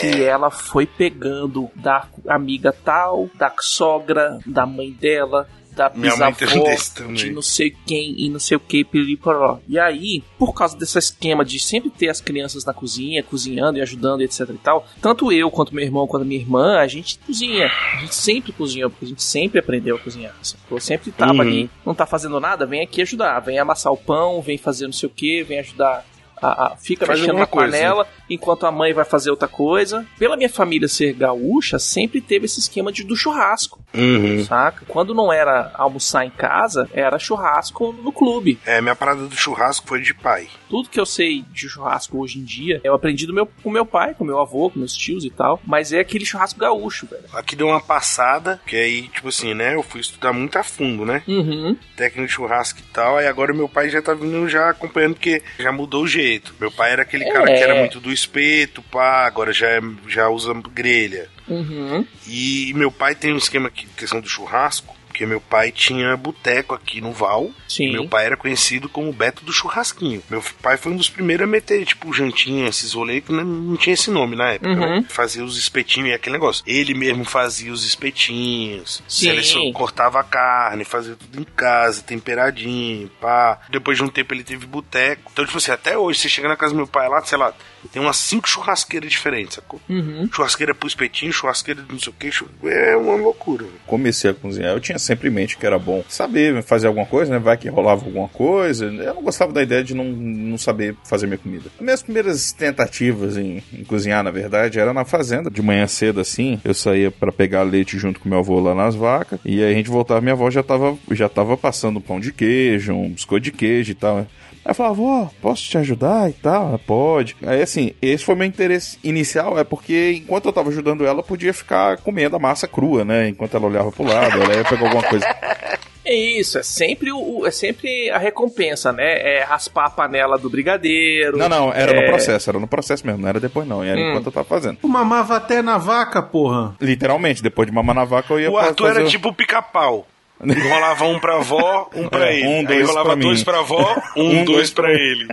que ela foi pegando da amiga tal, da sogra, da mãe dela, da bisavó, de não sei quem e não sei o que, piriri poró. E aí, por causa desse esquema de sempre ter as crianças na cozinha, cozinhando e ajudando, etc e tal, tanto eu quanto meu irmão quanto minha irmã, a gente cozinha. A gente sempre cozinhou, porque a gente sempre aprendeu a cozinhar. Eu sempre tava Uhum. ali, não tá fazendo nada, vem aqui ajudar, vem amassar o pão, vem fazer não sei o que, vem ajudar. A, a- fica Faz mexendo na coisa, panela enquanto a mãe vai fazer outra coisa. Pela minha família ser gaúcha, sempre teve esse esquema de, do churrasco, Uhum. saca? Quando não era almoçar em casa, era churrasco no clube. É, minha parada do churrasco foi de pai. Tudo que eu sei de churrasco hoje em dia, eu aprendi do meu, com meu pai, com meu avô, com meus tios e tal. Mas é aquele churrasco gaúcho, velho. Aqui deu uma passada, que aí, tipo assim, né? Eu fui estudar muito a fundo, né? Uhum. Técnica de churrasco e tal. Aí agora meu pai já tá vindo já acompanhando, porque já mudou o jeito. Meu pai era aquele cara É. que era muito do espeto, pá, agora já, é- já usa grelha. Uhum. E meu pai tem um esquema aqui, questão do churrasco, porque meu pai tinha boteco aqui no Val. Sim. Meu pai era conhecido como Beto do Churrasquinho. Meu pai foi um dos primeiros a meter, tipo, jantinha, esses rolês que não, tinha esse nome na época. Uhum. né? Fazia os espetinhos e aquele negócio. Ele mesmo fazia os espetinhos, Sim. selecion- cortava a carne, fazia tudo em casa, temperadinho, pá. Depois de um tempo ele teve boteco. Então, tipo assim, até hoje, você chega na casa do meu pai lá, sei lá, tem umas cinco churrasqueiras diferentes, sacou? Uhum. Churrasqueira pro espetinho, churrasqueira de não sei o que, é uma loucura. velho. comecei a cozinhar, eu tinha sempre em mente que era bom saber fazer alguma coisa, né? Vai que rolava alguma coisa. Eu não gostava da ideia de não, não saber fazer minha comida. Minhas primeiras tentativas em, em cozinhar, na verdade, era na fazenda. De manhã cedo, assim, eu saía pra pegar leite junto com meu avô lá nas vacas. E aí a gente voltava, minha avó já tava, já tava passando um pão de queijo, um biscoito de queijo e tal. Aí eu falava, avó, posso te ajudar e tal? Ela, Pode. Aí assim, esse foi meu interesse inicial, é porque enquanto eu tava ajudando ela, eu podia ficar comendo a massa crua, né? Enquanto ela olhava pro lado, ela ia pegar alguma coisa. É isso, é sempre, o, é sempre a recompensa, né? É raspar a panela do brigadeiro. Não, não, era é... no processo, era no processo mesmo, não era depois não, era Hum. enquanto eu tava fazendo. Tu mamava até na vaca, porra. Literalmente, depois de mamar na vaca eu ia O Arthur fazer... era tipo pica-pau. Rolava um pra avó, um pra É, ele. um, Aí dois rolava pra mim. dois pra avó, um, Um, dois pra ele.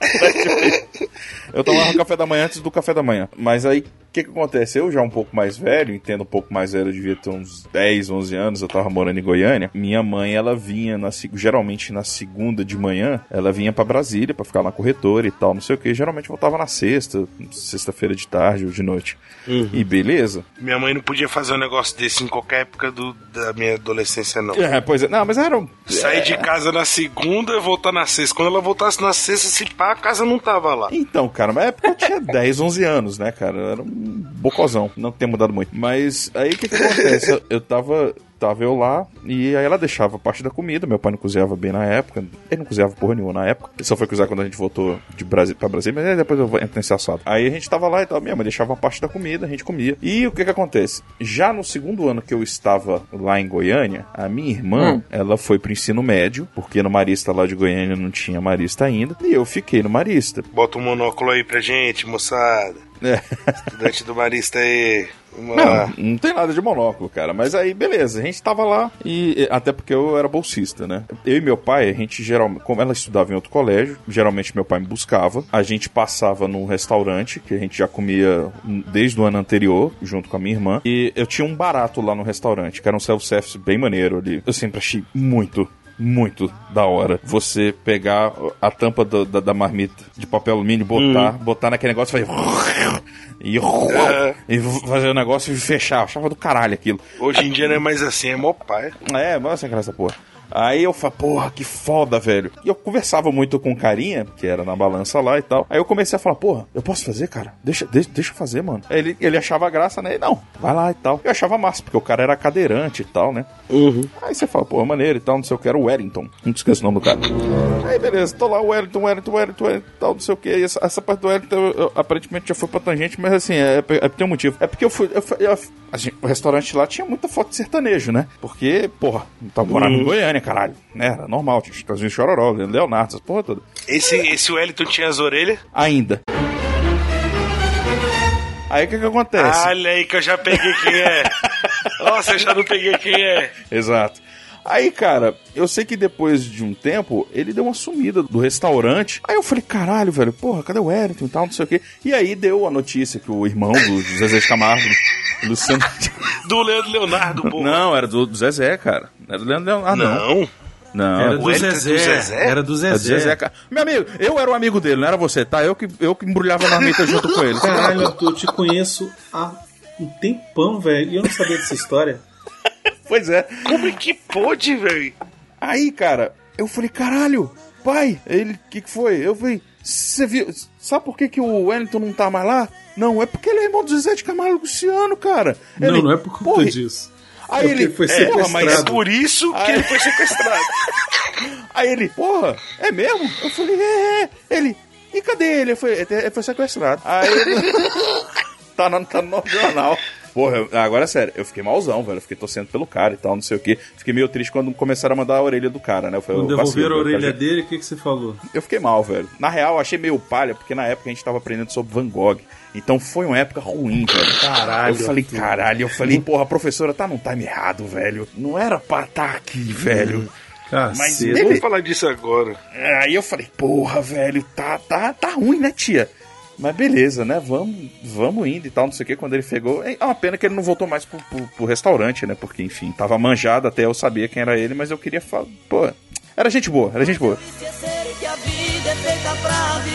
Eu tomava café da manhã antes do café da manhã. Mas aí, que que acontece? Eu já um pouco mais velho, entendo um pouco mais velho, eu devia ter uns 10, 11 anos, eu tava morando em Goiânia. Minha mãe, ela vinha, na, geralmente na segunda de manhã, ela vinha pra Brasília pra ficar na corretora e tal, não sei o que. Geralmente voltava na sexta, sexta-feira de tarde ou de noite. E beleza. Minha mãe não podia fazer um negócio desse em qualquer época do, da minha adolescência, não. É, pois é. Não, mas era um... Sair de casa na segunda e voltar na sexta. Quando ela voltasse na sexta, se pá, a casa não tava lá. Então, cara, na época eu tinha 10, 11 anos, né, cara? Era um bocozão, não tem mudado muito. Mas aí o que, que acontece? Eu, tava. Tava eu lá e aí ela deixava parte da comida. Meu pai não cozinhava bem na época. Ele não cozinhava porra nenhuma na época. Ele só foi cozinhar quando a gente voltou de Brasília pra Brasília, mas aí depois eu entrar nesse assunto. Aí a gente tava lá e tal. Minha mãe deixava uma parte da comida, a gente comia. E o que que acontece? Já no segundo ano que eu estava lá em Goiânia, a minha irmã, Hum. ela foi pro ensino médio, porque no Marista lá de Goiânia não tinha Marista ainda. E eu fiquei no Marista. Bota um monóculo aí pra gente, moçada. É. Estudante do Marista aí. Vamos Não, não tem nada de monóculo, cara. Mas aí, beleza, a gente tava lá e e- até porque eu era bolsista, né? Eu e meu pai, a gente geralmente, como ela estudava em outro colégio, geralmente meu pai me buscava. A gente passava num restaurante que a gente já comia desde o ano anterior, junto com a minha irmã. E eu tinha um barato lá no restaurante, que era um self-service bem maneiro ali. Eu sempre achei muito muito da hora você pegar a tampa do- da, da marmita de papel alumínio, botar, botar naquele negócio e fazer. E, e fazer o negócio e fechar. Eu achava do caralho aquilo. Hoje em dia não é mais assim, é mó pai. É, mas sem graça, porra. Aí eu falei, porra, que foda, velho. E eu conversava muito com o carinha, que era na balança lá e tal. Aí eu comecei a falar, porra, eu posso fazer, cara? Deixa, deixa, deixa eu fazer, mano. Aí ele, ele achava graça, né? E, Não, vai lá e tal. Eu achava massa, porque o cara era cadeirante e tal, né? Aí você fala, porra, maneiro e tal, não sei o que, era o Wellington. Não esqueço o nome do cara. Aí beleza, tô lá, o Wellington, Wellington, Wellington, Wellington, tal, não sei o que. Essa, essa parte do Wellington, eu- eu- aparentemente já foi pra tangente, mas assim, é, é, tem um motivo. É porque eu fui. Eu, eu- assim, o restaurante lá tinha muita foto de sertanejo, né? Porque, porra, tava morando em Uhum. Goiânia, caralho. Né? Era normal, tinha Chitãozinho Chororó, Leonardo, essas porra toda. Esse, esse Wellington tinha as orelhas? Ainda. Aí o que que acontece? Olha aí que eu já peguei quem é. Nossa, eu já não peguei quem é. Exato. Aí, cara, eu sei que depois de um tempo, ele deu uma sumida do restaurante. Aí eu falei, caralho, velho, porra, cadê o Wellington e tal, não sei o quê. E aí deu a notícia que o irmão do Zezé de Camargo, Luciano... Do Leandro Leonardo, pô. Não, era do, do Zezé, cara. Era do Leandro Leonardo, não. Não. Não. Era do Zezé. Era do Era do Zezé. Zezé, cara. Meu amigo, eu era o amigo dele, não era você, tá? Eu que, eu que embrulhava na marmita junto com ele. Caralho, eu te conheço há um tempão, velho. E eu não sabia dessa história. Pois é. Como é que pôde, velho? Aí, cara, eu falei, caralho, pai, ele, o que, que foi? Eu falei, você viu. Sabe por que, que o Wellington não tá mais lá? Não, é porque ele é irmão do Zezé de Camargo Luciano, cara. Não, Ele- não é por conta Porra, disso. Aí É porque ele foi é, porra, mas sequestrado. Por isso que Aí- ele foi sequestrado. Aí ele, porra, é mesmo? Eu falei, é, é. Ele, e cadê ele? Eu falei, ele foi sequestrado. Aí ele, tá, no, tá no jornal. Porra, eu- agora é sério, eu fiquei malzão, velho. Eu fiquei torcendo pelo cara e tal, não sei o quê. Fiquei meio triste quando começaram a mandar a orelha do cara, né? Eu falei, Quando "Ô, vacilo, devolveram a velho, orelha tá dele, o que, que você falou? eu fiquei mal, velho. Na real, eu achei meio palha, porque na época a gente tava aprendendo sobre Van Gogh. Então foi uma época ruim, velho. Caralho, Eu falei, caralho, eu falei, porra, a professora tá num time errado, velho. Não era pra estar aqui, velho. Mas Cacete. ele- Vamos falar disso agora. É, Aí eu falei, porra, velho, tá, tá, tá ruim, né, tia? Mas beleza, né? Vamos, vamos indo e tal, não sei o que. Quando ele chegou. É uma pena que ele não voltou mais pro, pro- pro restaurante, né? Porque, enfim, tava manjado até eu sabia quem era ele, mas eu queria falar. Pô, era gente boa, era gente boa. Que a vida é feita pra viver.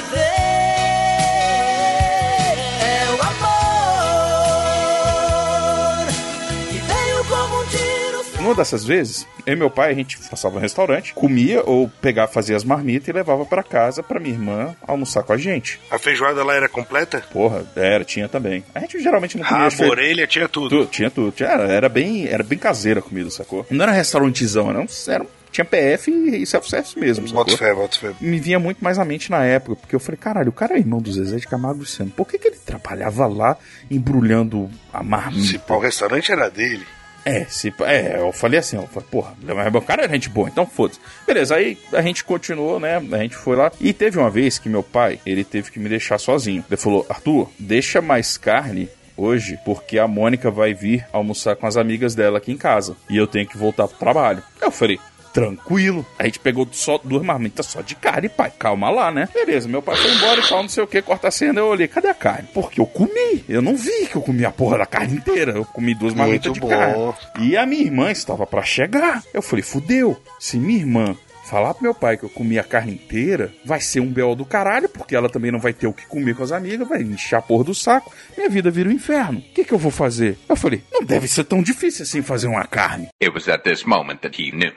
Numa dessas vezes, eu e meu pai, a gente passava no restaurante, comia ou pegava, fazia as marmitas e levava pra casa pra minha irmã almoçar com a gente. A feijoada lá era completa? Porra, era, tinha também. A gente geralmente não comia. Rabo, orelha, tinha tudo. Tu- tinha tudo. Tinha, era, era bem, era bem caseira a comida, sacou? Não era restaurantezão, não. Era, tinha PF e self-service mesmo, Bota fé, bota fé. Me vinha muito mais à mente na época, porque eu falei, caralho, o cara é irmão do Zezé de Camargo e Luciano. Por que, que ele trabalhava lá embrulhando a marmita? Se o restaurante era dele. É, se, é, eu falei assim, ó, falei, porra, o cara é gente boa, então foda-se. Beleza, aí a gente continuou, né? A gente foi lá. E teve uma vez que meu pai, ele teve que me deixar sozinho. Ele falou, Arthur, deixa mais carne hoje, porque a Mônica vai vir almoçar com as amigas dela aqui em casa. E eu tenho que voltar pro trabalho. Eu falei, tranquilo. A gente pegou só duas marmitas só de carne, pai. Calma lá, né? Beleza, meu pai foi embora e tal, não sei o que, corta a cena. Eu olhei, cadê a carne? Porque eu comi. Eu não vi que eu comi a porra da carne inteira. Eu comi duas marmitas Muito de bom. carne. E a minha irmã estava pra chegar. Eu falei, fudeu. Se minha irmã falar pro meu pai que eu comi a carne inteira, vai ser um belo do caralho, porque ela também não vai ter o que comer com as amigas, vai encher a porra do saco. Minha vida vira um inferno. O que, que eu vou fazer? Eu falei, não deve ser tão difícil assim fazer uma carne. It was at this moment that he knew.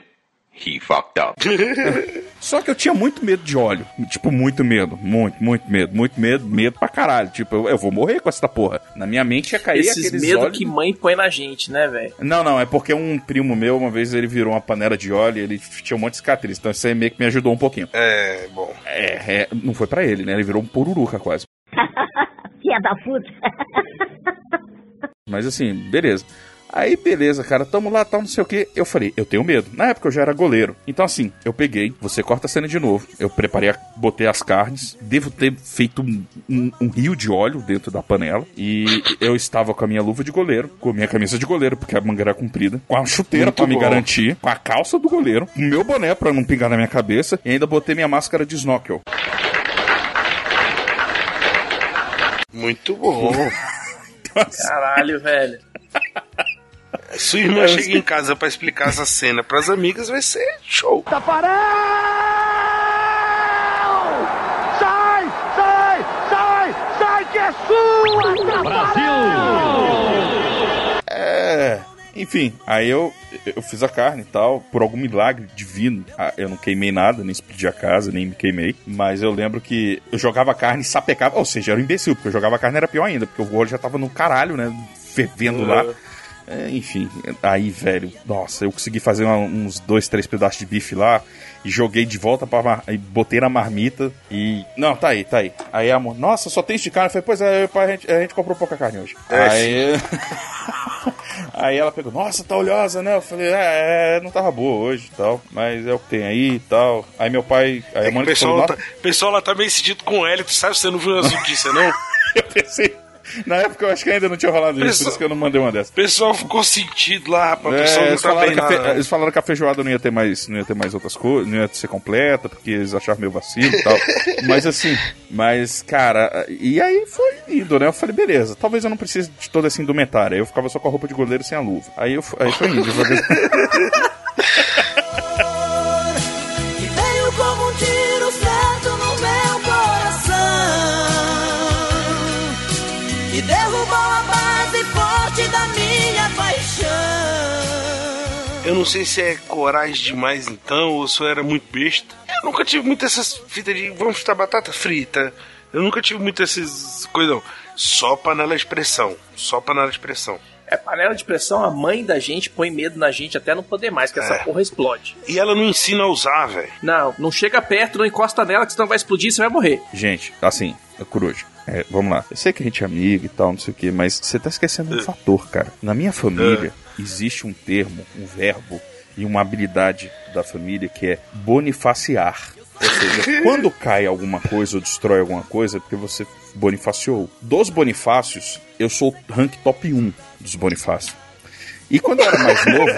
He fucked up. Só que eu tinha muito medo de óleo. Tipo, muito medo. Muito, muito medo. Muito medo. Medo pra caralho. Tipo, eu, eu vou morrer com essa porra. Na minha mente ia cair Esses aqueles medos óleos... que mãe põe na gente, né, velho? Não, não, é porque um primo meu, uma vez ele virou uma panela de óleo e ele tinha um monte de cicatriz. Então isso aí meio que me ajudou um pouquinho. É, bom. É, é, não foi pra ele, né? Ele virou um pururuca quase. Filha da puta. Mas assim, beleza. Aí, beleza, cara, tamo lá, tal, não sei o que. Eu falei, eu tenho medo. Na época eu já era goleiro. Então, assim, eu peguei, você corta a cena de novo. Eu preparei, a- botei as carnes. Devo ter feito um, um- um rio de óleo dentro da panela. E eu estava com a minha luva de goleiro, com a minha camisa de goleiro, porque a manga era comprida, com a chuteira Muito pra me bom. garantir, com a calça do goleiro, com o meu boné pra não pingar na minha cabeça. E ainda botei minha máscara de snorkel. Muito bom. Caralho, velho. Sua irmã chega em casa pra explicar essa cena pras amigas, vai ser show. Tafarel! Sai, sai, sai, sai que é sua, Tafarel! É. Enfim, aí eu, eu fiz a carne e tal, por algum milagre divino. ah, Eu não queimei nada, nem explodi a casa, nem me queimei. Mas eu lembro que eu jogava a carne e sapecava. Ou seja, era um imbecil, porque eu jogava a carne era pior ainda, porque o óleo já tava no caralho, né? Fervendo lá. É, enfim, aí, velho, nossa, eu consegui fazer uma- uns dois, três pedaços de bife lá e joguei de volta para mar... e botei na marmita e. Não, tá aí, tá aí. Aí a amor, nossa, só tem de carne. Eu falei, pois é, pai, a, gente, a gente comprou pouca carne hoje. É, aí. aí ela pegou, nossa, tá oleosa, né? Eu falei, é, é, não tava boa hoje e tal, mas é o que tem aí e tal. Aí meu pai. Aí É a o Mônica pessoal, falou, tá, pessoal lá tá meio sentido com o Hélio, tu sabe? Você não viu as notícias, não? eu pensei. Na época eu acho que ainda não tinha rolado isso, por isso que eu não mandei uma dessas. O pessoal ficou sentido lá, rapaz. O É, pessoal não eles, tá falaram fe- eles falaram que a feijoada não ia ter mais, não ia ter mais outras coisas, não ia ser completa, porque eles acharam meio vacilo e tal. mas assim, mas, cara, e aí foi indo, né? Eu falei, beleza, talvez eu não precise de toda essa indumentária. Aí eu ficava só com a roupa de goleiro sem a luva. Aí, eu, aí foi indo. não sei se é coragem demais então, ou se eu era muito besta. Eu Nunca tive muito essas fitas de vamos fritar batata frita. Eu nunca tive muito essas coisas, não. Só panela de pressão. Só panela de pressão. É, panela de pressão, a mãe da gente põe medo na gente até não poder mais, que essa É. porra explode. E ela não ensina a usar, velho. Não, não chega perto, não encosta nela, que senão vai explodir e você vai morrer. Gente, assim, Coruja, é, vamos lá. Eu sei que a gente é amigo e tal, não sei o que, mas você tá esquecendo um fator, cara. Na minha família, existe um termo, um verbo e uma habilidade da família que é bonifaciar. Ou seja, quando cai alguma coisa ou destrói alguma coisa, é porque você bonifaciou. Dos bonifácios, eu sou rank top 1 dos bonifácios. E quando eu era mais novo,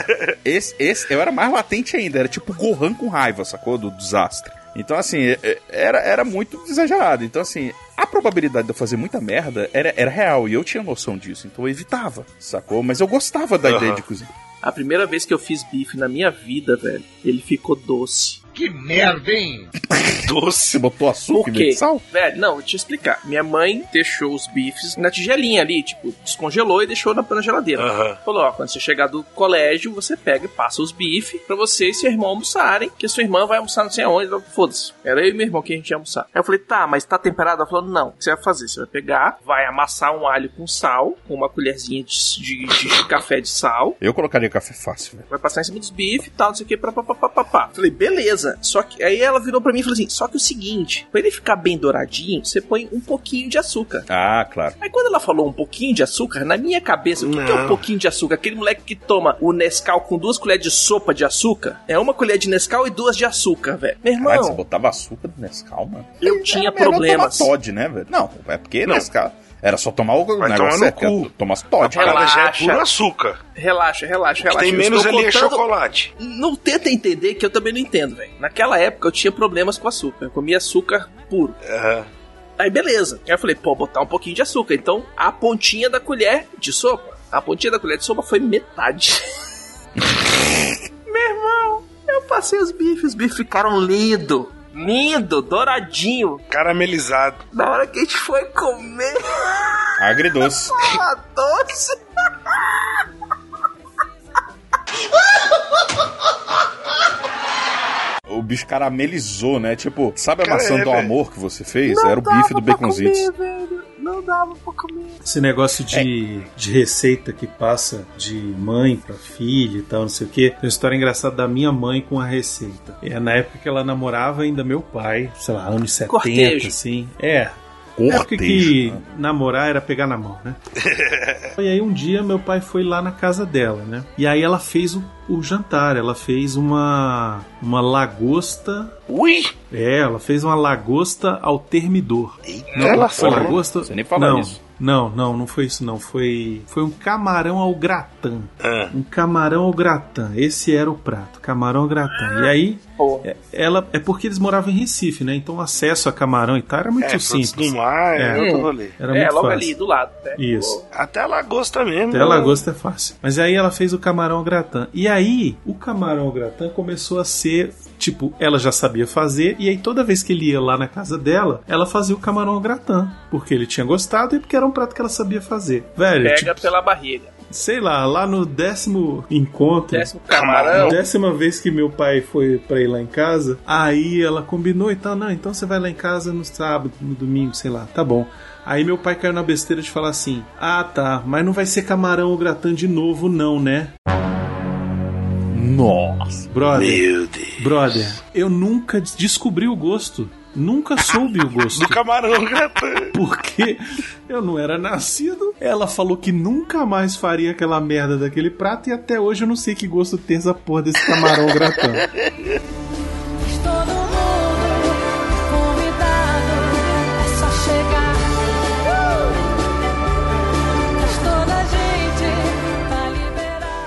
esse, esse, eu era mais latente ainda. Era tipo Gohan com raiva, sacou? Do desastre. Então, assim, é- é- era, era muito exagerado. Então, assim, a probabilidade de eu fazer muita merda era, era real. E eu tinha noção disso. Então eu evitava, sacou? Mas eu gostava da Aham. ideia de cozinhar. A primeira vez que eu fiz bife na minha vida, velho, ele ficou doce. Que merda, hein? Doce. Você botou açúcar de sal? Velho, não, deixa eu explicar. Minha mãe deixou os bifes na tigelinha ali, tipo, descongelou e deixou na, na geladeira. Aham. Falou, ó, quando você chegar do colégio, você pega e passa os bifes pra você e seu irmão almoçarem, que a sua irmã vai almoçar não sei aonde. Ela, Foda-se. Era eu e meu irmão que a gente ia almoçar. Aí eu falei, tá, mas tá temperado? Ela falou, não. O que você vai fazer? Você vai pegar, vai amassar um alho com sal, com uma colherzinha de, de- de café de sal, Eu colocaria café fácil, velho. vai passar em cima dos bifes e tal, não sei o que, papapá. Falei, beleza. Só que aí ela virou pra mim e falou assim: só que o seguinte, pra ele ficar bem douradinho, você põe um pouquinho de açúcar. Ah, claro. Aí quando ela falou um pouquinho de açúcar, na minha cabeça, o que, que é um pouquinho de açúcar? Aquele moleque que toma o Nescau com duas colheres de sopa de açúcar, é uma colher de Nescau e duas de açúcar, velho. Meu Caralho, você irmão, botava açúcar no Nescau, mano? eu tinha Era melhor problemas. Todd, né, velho? Não, é porque Não. Nescau... Era só tomar o Vai negócio tomar no cu. era tomar Todd. Ela cara. já é Relaxa. puro açúcar. Relaxa, relaxa, relaxa. tem Eu menos ali é contando- chocolate. Não tenta entender que eu também não entendo, velho. Naquela época eu tinha problemas com açúcar. Eu comia açúcar puro. Aham. Aí beleza. Aí eu falei, pô, botar um pouquinho de açúcar. Então a pontinha da colher de sopa, a pontinha da colher de sopa foi metade. Meu irmão, eu passei os bifes, os bifes ficaram lindo. Lindo, douradinho. Caramelizado. Na hora que a gente foi comer, Agridoce. a doce. O bicho caramelizou, né? Tipo, sabe a Cara, maçã é, do velho. amor que você fez? Não Era o bife do Baconzitos. comer. Não dava pra comer. Esse negócio de, de receita que passa de mãe pra filha e tal, não sei o que. Tem uma história engraçada da minha mãe com a receita. É na época que ela namorava ainda meu pai, sei lá, anos 70, Cortejo. assim. É. Na época que namorar era pegar na mão, né? e aí um dia meu pai foi lá na casa dela, né? E aí ela fez o, o jantar, ela fez uma uma lagosta. Ui! É, ela fez uma lagosta ao termidor. Não, ela foi lagosta? Você nem falou não, isso. Não, não, não foi isso não. Foi foi um camarão ao gratin. Ah. Um camarão ao gratin. Esse era o prato, camarão ao gratin. E aí é- ela é porque eles moravam em Recife, né? Então o acesso a camarão e tal era muito É, simples. do mar, é, É. outro rolê. Era é, muito logo fácil. ali do lado, né? Isso. Até a lagosta mesmo. Até a lagosta é fácil. Mas aí ela fez o camarão ao gratin. E aí, o camarão ao gratin começou a ser. Tipo, ela já sabia fazer, e aí toda vez que ele ia lá na casa dela, ela fazia o camarão ao gratin. Porque ele tinha gostado e porque era um prato que ela sabia fazer. Velho, Pega tipo, pela barriga. sei lá, lá no décimo encontro. Décimo camarão. Décima vez que meu pai foi pra ir lá em casa, aí ela combinou e tal, não, então você vai lá em casa no sábado, no domingo, sei lá, tá bom. Aí meu pai caiu na besteira de falar assim: Ah, tá, mas não vai ser camarão ou gratin de novo, não, né? Nossa. Brother, Meu Deus. brother, eu nunca des- descobri o gosto. Nunca soube o gosto. Do camarão gratão. Porque eu não era nascido. Ela falou que nunca mais faria aquela merda daquele prato e até hoje eu não sei que gosto tem essa porra desse camarão gratão.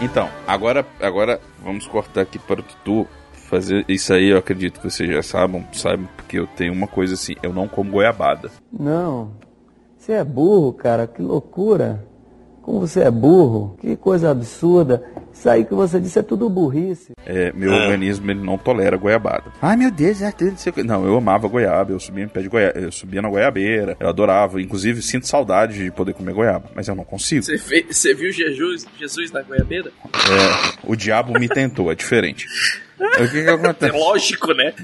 Então, agora, agora vamos cortar aqui para o Tutu. Fazer isso aí, eu acredito que vocês já saibam, saibam, porque eu tenho uma coisa assim, eu não como goiabada. Não. Você é burro, cara. Que loucura. Como você é burro. Que coisa absurda. Isso aí que você disse é tudo burrice. É, meu organismo ele não tolera goiabada. Ai meu Deus, é tudo, não sei o que. Não, eu amava goiaba, eu subia em pé de goiaba, eu subia na goiabeira, eu adorava, inclusive sinto saudade de poder comer goiaba, mas eu não consigo. Você, viu Jesus, Jesus na goiabeira? É, o diabo me tentou, é diferente. O que que acontece? É lógico, né?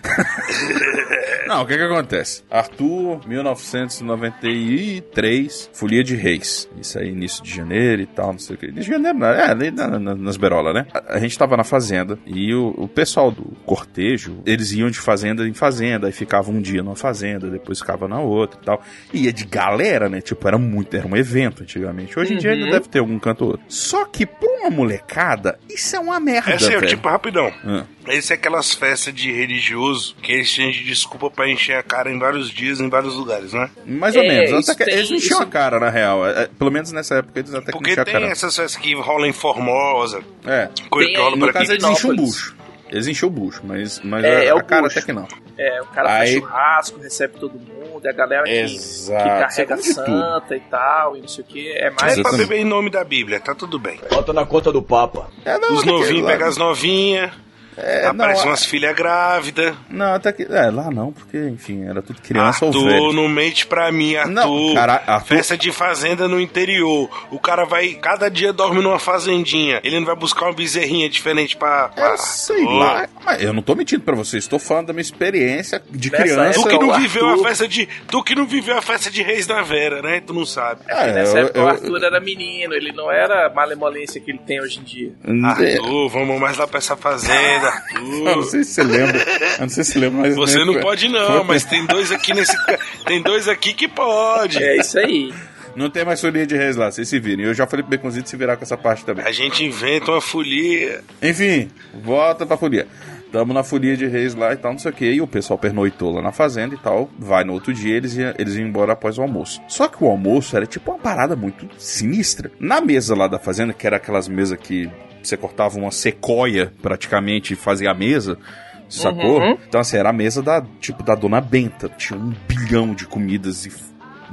Não, o que que acontece? Arthur, 1993, Folia de Reis. Isso aí, início de janeiro e tal, não sei o que. Início de janeiro, não, é, ali na- na- nas berolas, né? A, a gente tava na fazenda e o, o pessoal do cortejo, eles iam de fazenda em fazenda, aí ficava um dia numa fazenda, depois ficava na outra e tal. E ia de galera, né? Tipo, era muito, era um evento antigamente. Hoje em dia ainda Uhum. deve ter algum canto ou outro. Só que pra uma molecada, isso é uma merda, Essa é, tipo, rapidão. Ah. Esse é aquelas festas de religioso que eles têm de desculpa pra encher a cara em vários dias, em vários lugares, né? Mais ou É, menos. Até que tem- eles enchiam isso- a cara, na real. É, é, pelo menos nessa época eles até que Porque enchiam a tem cara. essas festas que rolam em Formosa, É. no por caso, eles enchem o bucho. Eles enchem o bucho, mas, mas É, a, é a o cara bucho. até que não. É, o cara Aí- faz churrasco, recebe todo mundo, é a galera que, Exato, que carrega sabe de tudo. santa e tal, e não sei o que. É mais Mas é pra beber em nome da Bíblia, tá tudo bem. Bota na conta do Papa. É, não, Os que novinhos pegam as novinhas, É, aparecem não, umas filhas grávidas. Não, até que. É, lá não, porque, enfim, era tudo criança ou Arthur, velho. não mente pra mim, Arthur. Não, cara, Arthur- Festa de fazenda no interior. O cara vai, cada dia dorme numa fazendinha. Ele não vai buscar uma bezerrinha diferente pra. pra... Eu sei Arthur. lá. Mas eu não tô mentindo pra vocês, estou falando da minha experiência de Nessa criança. Tu que não viveu Arthur- a festa de. Tu que não viveu a festa de Reis da Vera, né? Tu não sabe. É, Nessa eu- época eu- o Arthur era menino, ele não era a malemolência que ele tem hoje em dia. É, Arthur, vamos mais lá pra essa fazenda, Eu não sei se você lembra. Eu não sei se você lembra, mas. Você não pode não, mas tem dois aqui nesse. Tem dois aqui que pode. É isso aí. Não tem mais folia de reis lá, vocês se virem. Eu já falei pro Beconzito se virar com essa parte também. A gente inventa uma folia. Enfim, volta pra folia. Tamo na folia de reis lá e tal, não sei o que. E o pessoal pernoitou lá na fazenda e tal. Vai no outro dia, eles iam, eles iam embora após o almoço. Só que o almoço era tipo uma parada muito sinistra. Na mesa lá da fazenda, que era aquelas mesas que você cortava uma sequoia praticamente e fazia a mesa. Sacou? Uhum. Então, assim, era a mesa da, tipo, da dona Benta. Tinha um bilhão de comidas e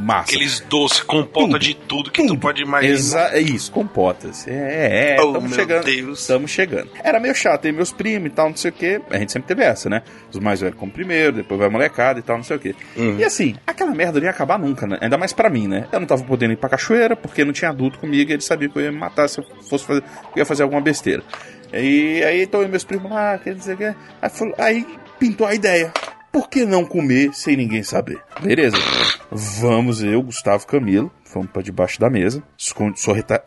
massa. Aqueles doces com ponta de tudo que tu pode imaginar. Exa é isso, compotas. É, é, Oh, estamos meu chegando. Deus. Estamos chegando. Era meio chato, tem meus primos e tal, não sei o que. A gente sempre teve essa, né? Os mais velhos como primeiro, depois vai a molecada e tal, não sei o que. Uhum. E assim, aquela merda não ia acabar nunca, né? Ainda mais pra mim, né? Eu não tava podendo ir pra cachoeira porque não tinha adulto comigo e ele sabia que eu ia me matar se eu fosse fazer, eu ia fazer alguma besteira. E aí, então, meus primos lá, quer dizer que. Aí, falou- aí pintou a ideia. Por que não comer sem ninguém saber? Beleza. Vamos, eu, Gustavo Camilo, fomos pra debaixo da mesa,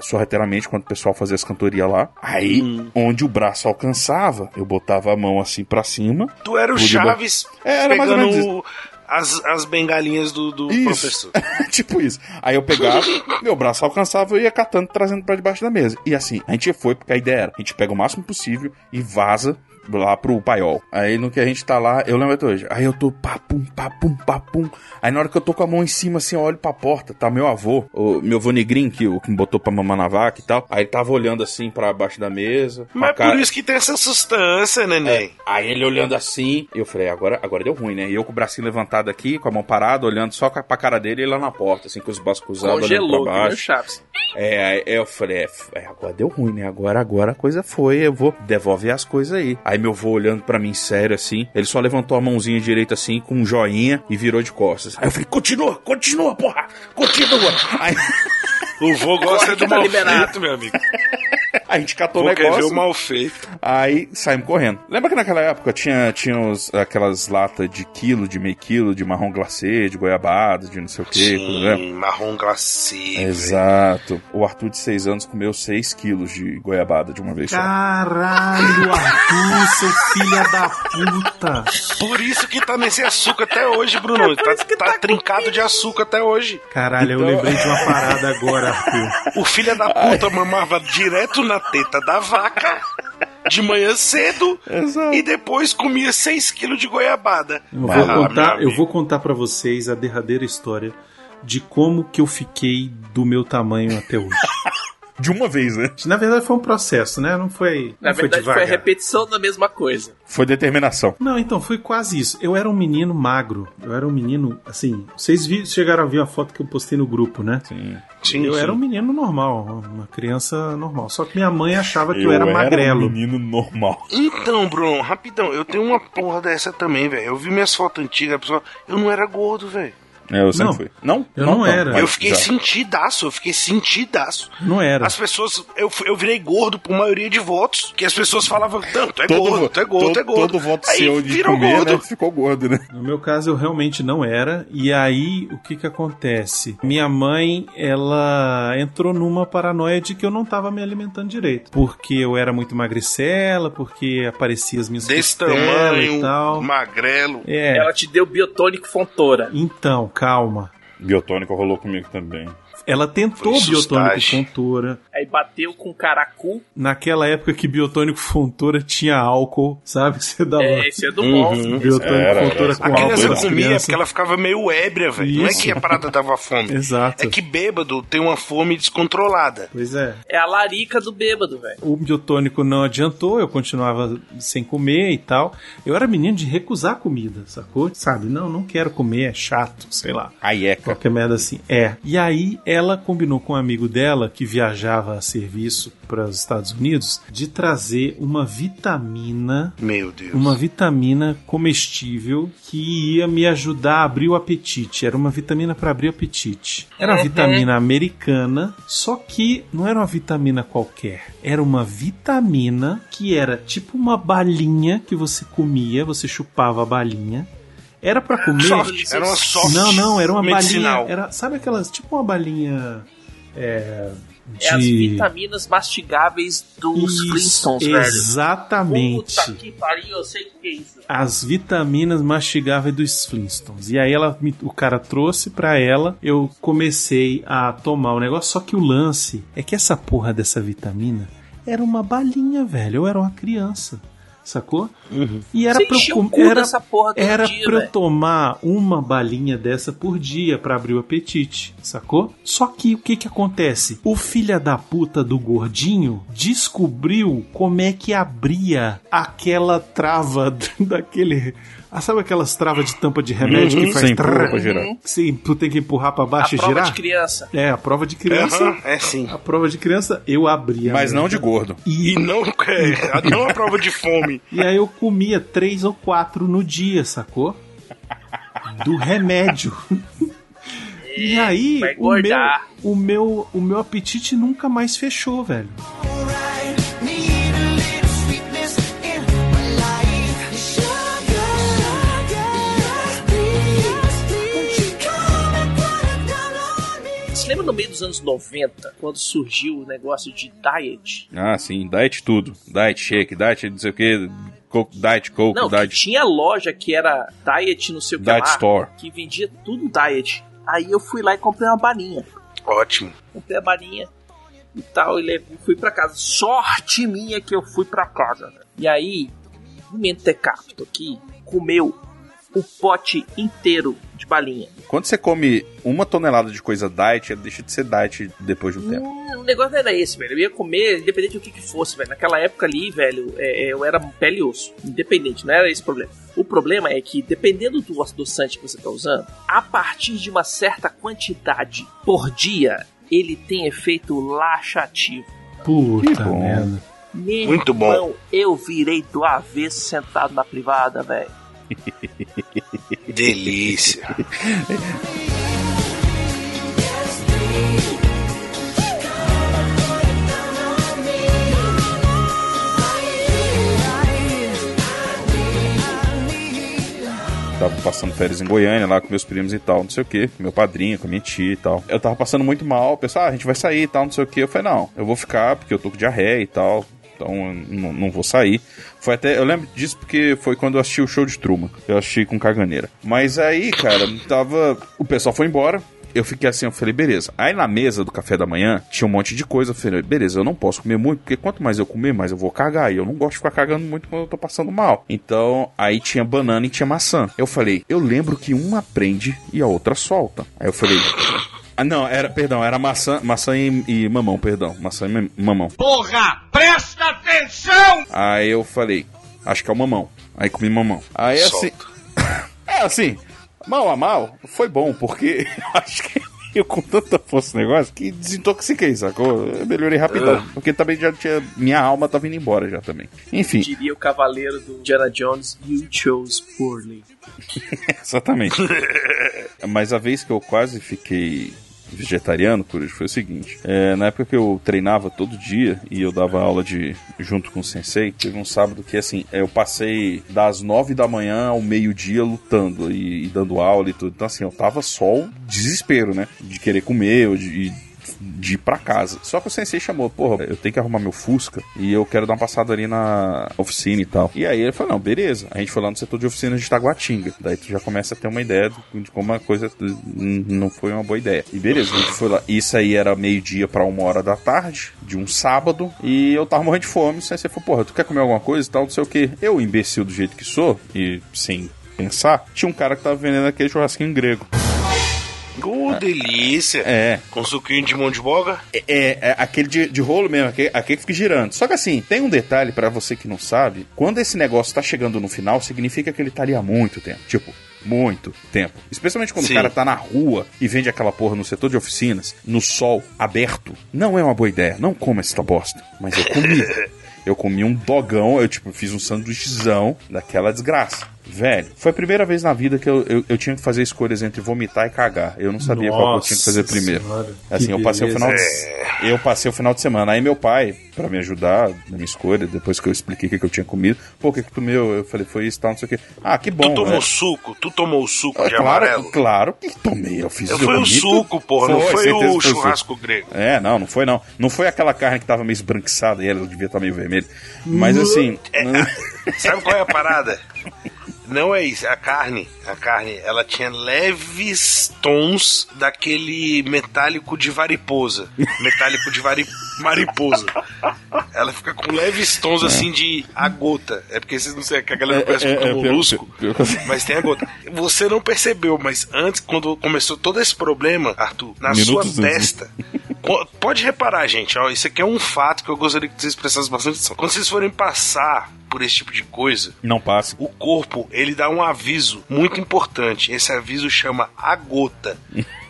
sorrateiramente, quando o pessoal fazia as cantorias lá. Aí, Hum. onde o braço alcançava, eu botava a mão assim pra cima. Tu era o Chaves É, era mais ou menos pegando as, as bengalinhas do, do Isso. professor. tipo isso. Aí eu pegava, meu braço alcançava, eu ia catando, trazendo pra debaixo da mesa. E assim, a gente foi, porque a ideia era, a gente pega o máximo possível e vaza lá pro paiol. Aí no que a gente tá lá, eu lembro até hoje. Aí eu tô papum, papum, papum. Aí na hora que eu tô com a mão em cima, assim, eu olho pra porta, tá meu avô, o meu avô negrinho, que, o que me botou pra mamar na vaca e tal. Aí ele tava olhando assim pra baixo da mesa. Mas é cara- por isso que tem essa sustância, neném. é, aí ele olhando assim, eu falei, agora, agora deu ruim, né? E eu com o bracinho levantado aqui, com a mão parada, olhando só pra cara dele e lá na porta, assim, com os braços cruzados, olhando Congelou, pra baixo. Chaves. É, aí eu falei, é, é, agora deu ruim, né? Agora, agora a coisa foi, eu vou devolver as coisas aí. Aí meu avô olhando pra mim sério assim, ele só levantou a mãozinha direita assim, com um joinha e virou de costas. Aí eu falei, continua, continua, porra, continua. Aí O vô gosta Corre do que tá meu amigo. A gente catou o Vô quer ver negócio. o mal feito. Aí saímos correndo. Lembra que naquela época tinha, tinha os- aquelas latas de quilo, de meio quilo, de marrom glacê, de goiabada, de não sei o que, né? Sim, marrom glacê. Exato. O Arthur de 6 anos comeu 6 quilos de goiabada de uma vez só. Caralho, Arthur, seu filho da puta. Por isso que tá nesse açúcar até hoje, Bruno. tá, tá trincado de açúcar até hoje. Caralho, eu Então- lembrei de uma parada agora, Arthur. O filho da puta mamava direto na teta da vaca de manhã cedo Exato. e depois comia 6 quilos de goiabada. Eu vou, Ah, contar, eu vou contar para vocês a derradeira história de como que eu fiquei do meu tamanho até hoje. De uma vez, né? Na verdade foi um processo, né? Não foi, Na não foi verdade, foi a devagar. repetição da mesma coisa. Foi determinação. Não, então, foi quase isso. Eu era um menino magro. Eu era um menino, assim. Vocês vi- chegaram a ver a foto que eu postei no grupo, né? Sim. Sim, eu sim. era um menino normal, uma criança normal. Só que minha mãe achava que eu, era magrelo. um menino normal. Então, Bruno, rapidão, eu tenho uma porra dessa também, velho. Eu vi minhas fotos antigas, a pessoa, eu não era gordo, velho. É, eu sempre Não. fui. Não? Eu não era. mas Eu fiquei já. sentidaço, eu fiquei sentidaço. Não era. As pessoas, eu, eu virei gordo por maioria de votos, que as pessoas falavam, não, tu é Todo, gordo, tu é gordo, todo, tu é gordo. todo voto Aí seu de virou comer, gordo. né? Ficou gordo, né? No meu caso, eu realmente não era. E aí, o que que acontece? Minha mãe, ela entrou numa paranoia de que eu não tava me alimentando direito. Porque eu era muito magricela, porque aparecia as minhas Desse tamanho, e tal. magrelo. É. Ela te deu biotônico fontora. Então, calma. Biotônico rolou comigo também. Ela tentou Foi biotônico fontora. Aí bateu com caracu. Naquela época que biotônico fontora tinha álcool, sabe? Você dava É, esse é do bom. Uhum. biotônico Era, fontora era. com A álcool. criança nas comia porque ela ficava meio ébria, velho. Não é que a parada dava fome. Exato. É que bêbado tem uma fome descontrolada. Pois é. É a larica do bêbado, velho. O biotônico não adiantou, eu continuava sem comer e tal. Eu era menino de recusar comida, sacou? Sabe? Não, não quero comer, é chato, sei lá. Aieca. Qualquer merda assim. É. E aí ela combinou com um amigo dela que viajava a serviço para os Estados Unidos de trazer uma vitamina, Meu Deus. uma vitamina comestível que ia me ajudar a abrir o apetite. Era uma vitamina para abrir o apetite. Era uma Uhum. vitamina americana, só que não era uma vitamina qualquer. Era uma vitamina que era tipo uma balinha que você comia, você chupava a balinha. Era pra comer. Soft, era uma soft Não, não, era uma medicinal. balinha. Era, sabe aquelas. Tipo uma balinha. É. De... É as vitaminas mastigáveis dos Isso, Flintstones, velho. Exatamente. Puta que pariu, eu sei o que é isso. As vitaminas mastigáveis dos Flintstones. E aí ela, o cara trouxe pra ela, eu comecei a tomar o negócio. Só que o lance é que essa porra dessa vitamina era uma balinha, velho. Eu era uma criança. Sacou? E era Você pra eu o era, dessa porra era dia, pra eu tomar uma balinha dessa por dia pra abrir o apetite, sacou? Só que o que que acontece? O filho da puta do gordinho descobriu como é que abria aquela trava daquele. Ah, sabe aquelas travas de tampa de remédio Uhum, que faz sim, trrr? pra girar. Sim, tu tem que empurrar pra A baixo e prova girar? de criança. É, a prova de criança. Aham, é sim. A prova de criança eu abria. Mas não de gordo. E não, é, não a prova de fome. E aí eu comia três ou quatro no dia, sacou? Do remédio. E aí o meu, o meu o meu apetite nunca mais fechou, velho. Lembra no meio dos anos 90, quando surgiu o negócio de diet? Ah, sim. Diet tudo. Diet shake, diet não sei o que. Coke, diet coke, Não, diet... tinha loja que era diet não sei o que Diet lá, store. que vendia tudo diet. Aí eu fui lá e comprei uma balinha. Ótimo. Comprei a balinha e tal, e levei- fui pra casa. Sorte minha que eu fui pra casa. né? E aí, o mentecapto aqui comeu o pote inteiro de balinha. Quando você come uma tonelada de coisa diet, ela deixa de ser diet depois de um tempo. Hum, o negócio não era esse, velho. Eu ia comer, independente do que, que fosse, velho. Naquela época ali, velho, é, é, eu era pele e osso. Independente, não era esse o problema. O problema é que, dependendo do adoçante que você tá usando, a partir de uma certa quantidade por dia, ele tem efeito laxativo. Puta bom. merda. Meu Muito bom. irmão, Eu virei do avesso sentado na privada, velho. Delícia. Tava passando férias em Goiânia lá com meus primos e tal, não sei o que, meu padrinho, com a minha tia e tal. Eu tava passando muito mal, o ah, a gente vai sair e tal, não sei o que. Eu falei, não, eu vou ficar porque eu tô com diarreia e tal. Então não, não vou sair. Foi até. Eu lembro disso porque foi quando eu assisti o show de Truman. Eu assisti com caganeira. Mas aí, cara, tava. O pessoal foi embora. Eu fiquei assim, eu falei, beleza. Aí na mesa do café da manhã tinha um monte de coisa. Eu falei, beleza, eu não posso comer muito, porque quanto mais eu comer, mais eu vou cagar. E eu não gosto de ficar cagando muito quando eu tô passando mal. Então, aí tinha banana e tinha maçã. Eu falei, eu lembro que uma prende e a outra solta. Aí eu falei. Ah, não, era, perdão, era maçã, maçã e, e mamão, perdão. Maçã e mam- mamão. Porra, presta atenção! Aí eu falei, acho que é o mamão. Aí comi mamão. Aí assim. é assim, mal a mal, foi bom, porque eu acho que eu com tanta força no negócio que desintoxiquei, sacou? Eu melhorei rapidão. Ah. Porque também já tinha. Minha alma tava indo embora já também. Enfim, Diria o cavaleiro do Indiana Jones, you chose poorly. exatamente. Mas a vez que eu quase fiquei vegetariano, por foi o seguinte: é, na época que eu treinava todo dia e eu dava aula de junto com o sensei, teve um sábado que assim, eu passei das nove da manhã ao meio-dia lutando e, e dando aula e tudo. Então, assim, eu tava só o desespero, né? De querer comer, ou de, de ir pra casa. Só que o sensei chamou, porra, eu tenho que arrumar meu Fusca e eu quero dar uma passada ali na oficina e tal. E aí ele falou, não, beleza. A gente foi lá no setor de oficinas de Taguatinga. Daí tu já começa a ter uma ideia de como a coisa não foi uma boa ideia. E beleza, a gente foi lá. Isso aí era meio-dia pra uma hora da tarde, de um sábado, e eu tava morrendo de fome. O sensei falou, porra, tu quer comer alguma coisa e tal, não sei o que. Eu, imbecil do jeito que sou, e sem pensar, tinha um cara que tava vendendo aquele churrasquinho grego. Uh, delícia. É. Com suquinho de mão de boga. É, é aquele de, de rolo mesmo, aquele, aquele que fica girando. Só que assim, tem um detalhe pra você que não sabe: quando esse negócio tá chegando no final, significa que ele tá ali há muito tempo. Tipo, muito tempo. Especialmente quando Sim. o cara tá na rua e vende aquela porra no setor de oficinas, no sol aberto. Não é uma boa ideia. Não coma essa bosta. Mas eu comi. Eu comi um dogão, eu tipo, fiz um sanduíchezão daquela desgraça. Velho, foi a primeira vez na vida que eu, eu, eu tinha que fazer escolhas entre vomitar e cagar. Eu não sabia qual que eu Nossa tinha que fazer primeiro. Senhora, assim, eu passei o final de, eu passei o final de semana. Aí meu pai, pra me ajudar na minha escolha, depois que eu expliquei o que, que eu tinha comido, pô, o que que tu comeu? Eu falei, foi isso, tal, não sei o que. Ah, que bom. tu tomou né? suco? Tu tomou o suco Ah, de claro, amarelo? claro que tomei. Eu fiz Eu foi o suco, porra, não foi o churrasco grego. É, não, não foi não. Não foi aquela carne que tava meio esbranquiçada e ela devia estar meio vermelha. Mas assim. Sabe qual é a parada? Não é isso, a carne, a carne, ela tinha leves tons daquele metálico de variposa, metálico de vari, mariposa. Ela fica com leves tons assim de a gota. É porque vocês não sei que a galera É, pensa é, é, é molusco, mas tem a gota. Você não percebeu, mas antes, quando começou todo esse problema, Arthur, na Minutos sua antes. testa, Pode reparar, gente, ó, isso aqui é um fato que eu gostaria que vocês prestassem bastante atenção. Quando vocês forem passar por esse tipo de coisa, Não passa. o corpo ele dá um aviso muito importante. Esse aviso chama a gota.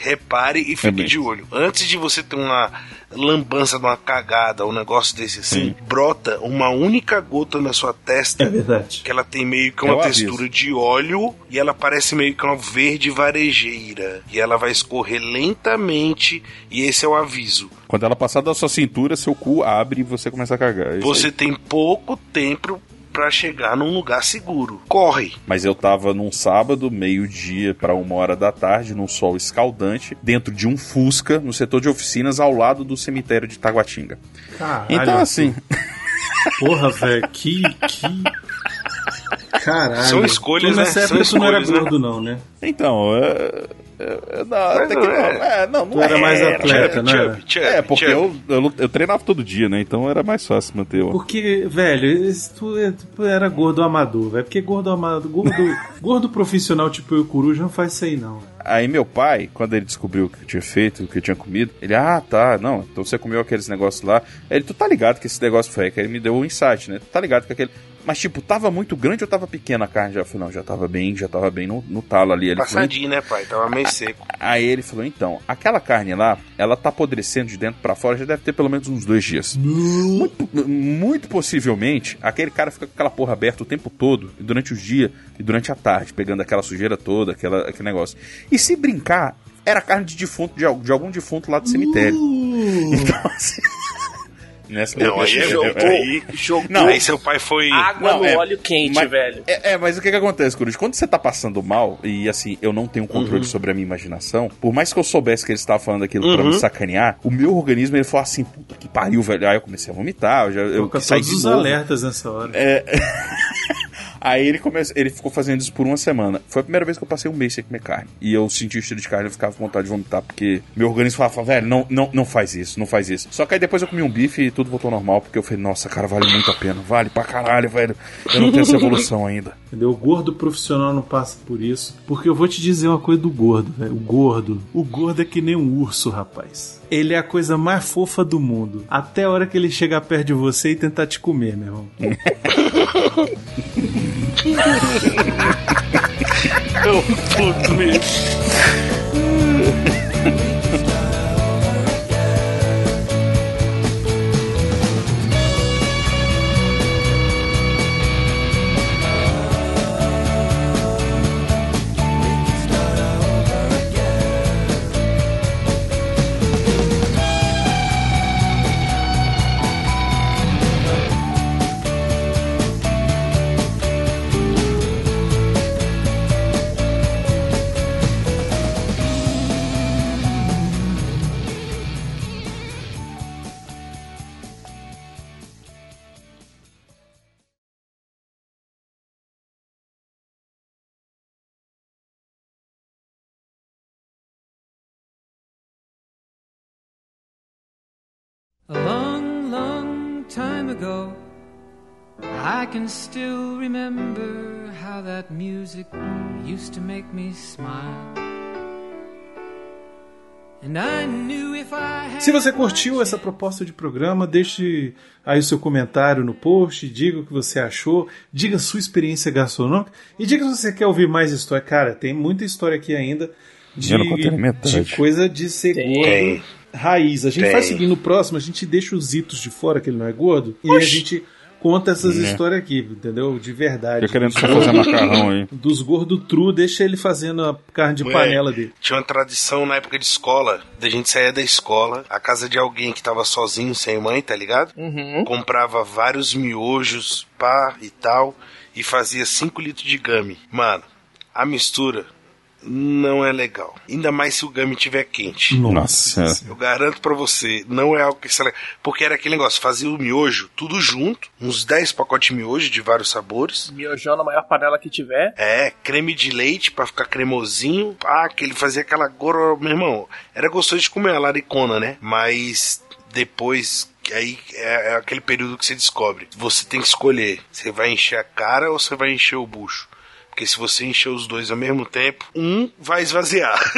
Repare e fique bem. de olho. Antes de você ter uma lambança de uma cagada, um negócio desse assim, brota uma única gota na sua testa. É verdade. Que ela tem meio que É uma aviso. textura de óleo e ela parece meio que uma verde varejeira. E ela vai escorrer lentamente e esse é o aviso. Quando ela passar da sua cintura, seu cu abre e você começa a cagar. É Você tem pouco tempo pra chegar num lugar seguro. Corre! Mas eu tava num sábado, meio-dia pra uma hora da tarde, num sol escaldante, dentro de um Fusca, no setor de oficinas, ao lado do cemitério de Taguatinga. Caralho, Então, assim, Porra, velho, que. que... Caralho. São escolhas, tu, nessa né? época São tu não era né? gordo, não, né? então, é. É- é- não, até que não é. É, não, não Tu era mais era, atleta, não era? Chubby, É, porque eu, eu, eu treinava todo dia, né? Então era mais fácil manter o. Porque, velho, tu, tu era gordo amador, velho. Porque gordo amador, gordo, gordo profissional tipo eu e o Coruja não faz isso aí, não. Aí meu pai, quando ele descobriu o que eu tinha feito, o que eu tinha comido, ele, ah, tá, não, então você comeu aqueles negócios lá. Ele, tu tá ligado que esse negócio foi, que ele me deu um insight, né? Tu tá ligado que aquele. Mas, tipo, tava muito grande ou tava pequena a carne? Já falei, não, já tava bem, já tava bem no, no talo ali. Ele falou, Passadinho, né, pai? Tava meio seco. Aí ele falou, então, aquela carne lá, ela tá apodrecendo de dentro pra fora, já deve ter pelo menos uns dois dias. Muito, muito possivelmente, aquele cara fica com aquela porra aberta o tempo todo, e durante o dia e durante a tarde, pegando aquela sujeira toda, aquela, aquele negócio. E se brincar, era carne de defunto, de, de algum defunto lá do cemitério. Então, assim... Nessa Não, aí é eu- jogou, aí- Jogou Não, Aí seu pai foi. água Não, no é- óleo quente, mas- velho. É, é, mas o que que acontece, Coruja? Quando você tá passando mal, e assim, eu não tenho controle sobre a minha imaginação, por mais que eu soubesse que ele estava falando aquilo pra Uhum. me sacanear, o meu organismo, ele falou assim, puta que pariu, velho. Aí eu comecei a vomitar, eu, já, eu Toca saí todos de os novo. alertas nessa hora. É... Aí ele, come... ele ficou fazendo isso por uma semana. Foi a primeira vez que eu passei um mês sem comer carne. E eu senti o cheiro de carne eu ficava com vontade de vomitar, porque meu organismo falava, velho, não, não, não faz isso, não faz isso. Só que aí depois eu comi um bife e tudo voltou normal, porque eu falei, nossa, cara, vale muito a pena. Vale pra caralho, velho. Eu não tenho essa evolução ainda. Entendeu? O gordo profissional não passa por isso. Porque eu vou te dizer uma coisa do gordo, velho. O gordo. O gordo é que nem um urso, rapaz. Ele é a coisa mais fofa do mundo. Até a hora que ele chegar perto de você e tentar te comer, meu irmão. Eu puto mesmo. I can still remember how that music used to make me smile. And I knew if I had Se você curtiu essa proposta de programa, deixe aí o seu comentário no post, diga o que você achou, diga a sua experiência gastronômica e diga se você quer ouvir mais história. Cara, tem muita história aqui ainda de, de coisa de ser Tem. gordo raiz. A gente Tem. faz o seguinte, no próximo a gente deixa os itos de fora, que ele não é gordo, e aí a gente conta essas Né. histórias aqui, entendeu? De verdade. Eu querendo Dos só fazer gordo- macarrão aí. Dos gordos true, deixa ele fazendo a carne de Ué, panela dele. Tinha uma tradição na época de escola, da gente sair da escola, a casa de alguém que tava sozinho, sem mãe, tá ligado? Comprava vários miojos, pá e tal, e fazia 5 litros de gami. Mano, a mistura não é legal. Ainda mais se o gami estiver quente. Nossa. Eu garanto pra você, não é algo que você... Porque era aquele negócio, fazia o miojo tudo junto, uns 10 pacotes de miojo de vários sabores. Miojão na maior panela que tiver. É, creme de leite pra ficar cremosinho. Ah, que ele fazia aquela goro, meu irmão. Era gostoso de comer a laricona, né? Mas depois aí é, é aquele período que você descobre. Você tem que escolher. Você vai encher a cara ou você vai encher o bucho? Porque se você encher os dois ao mesmo tempo, um vai esvaziar.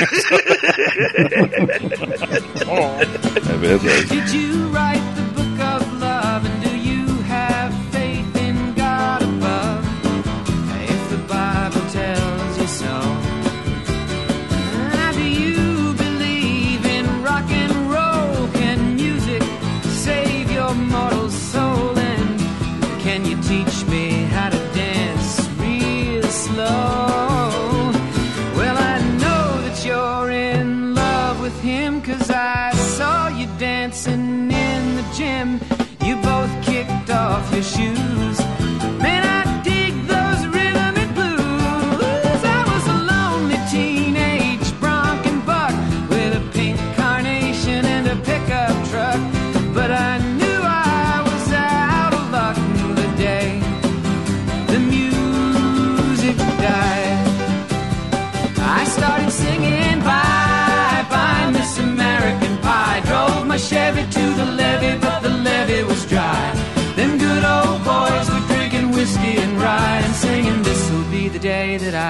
É verdade.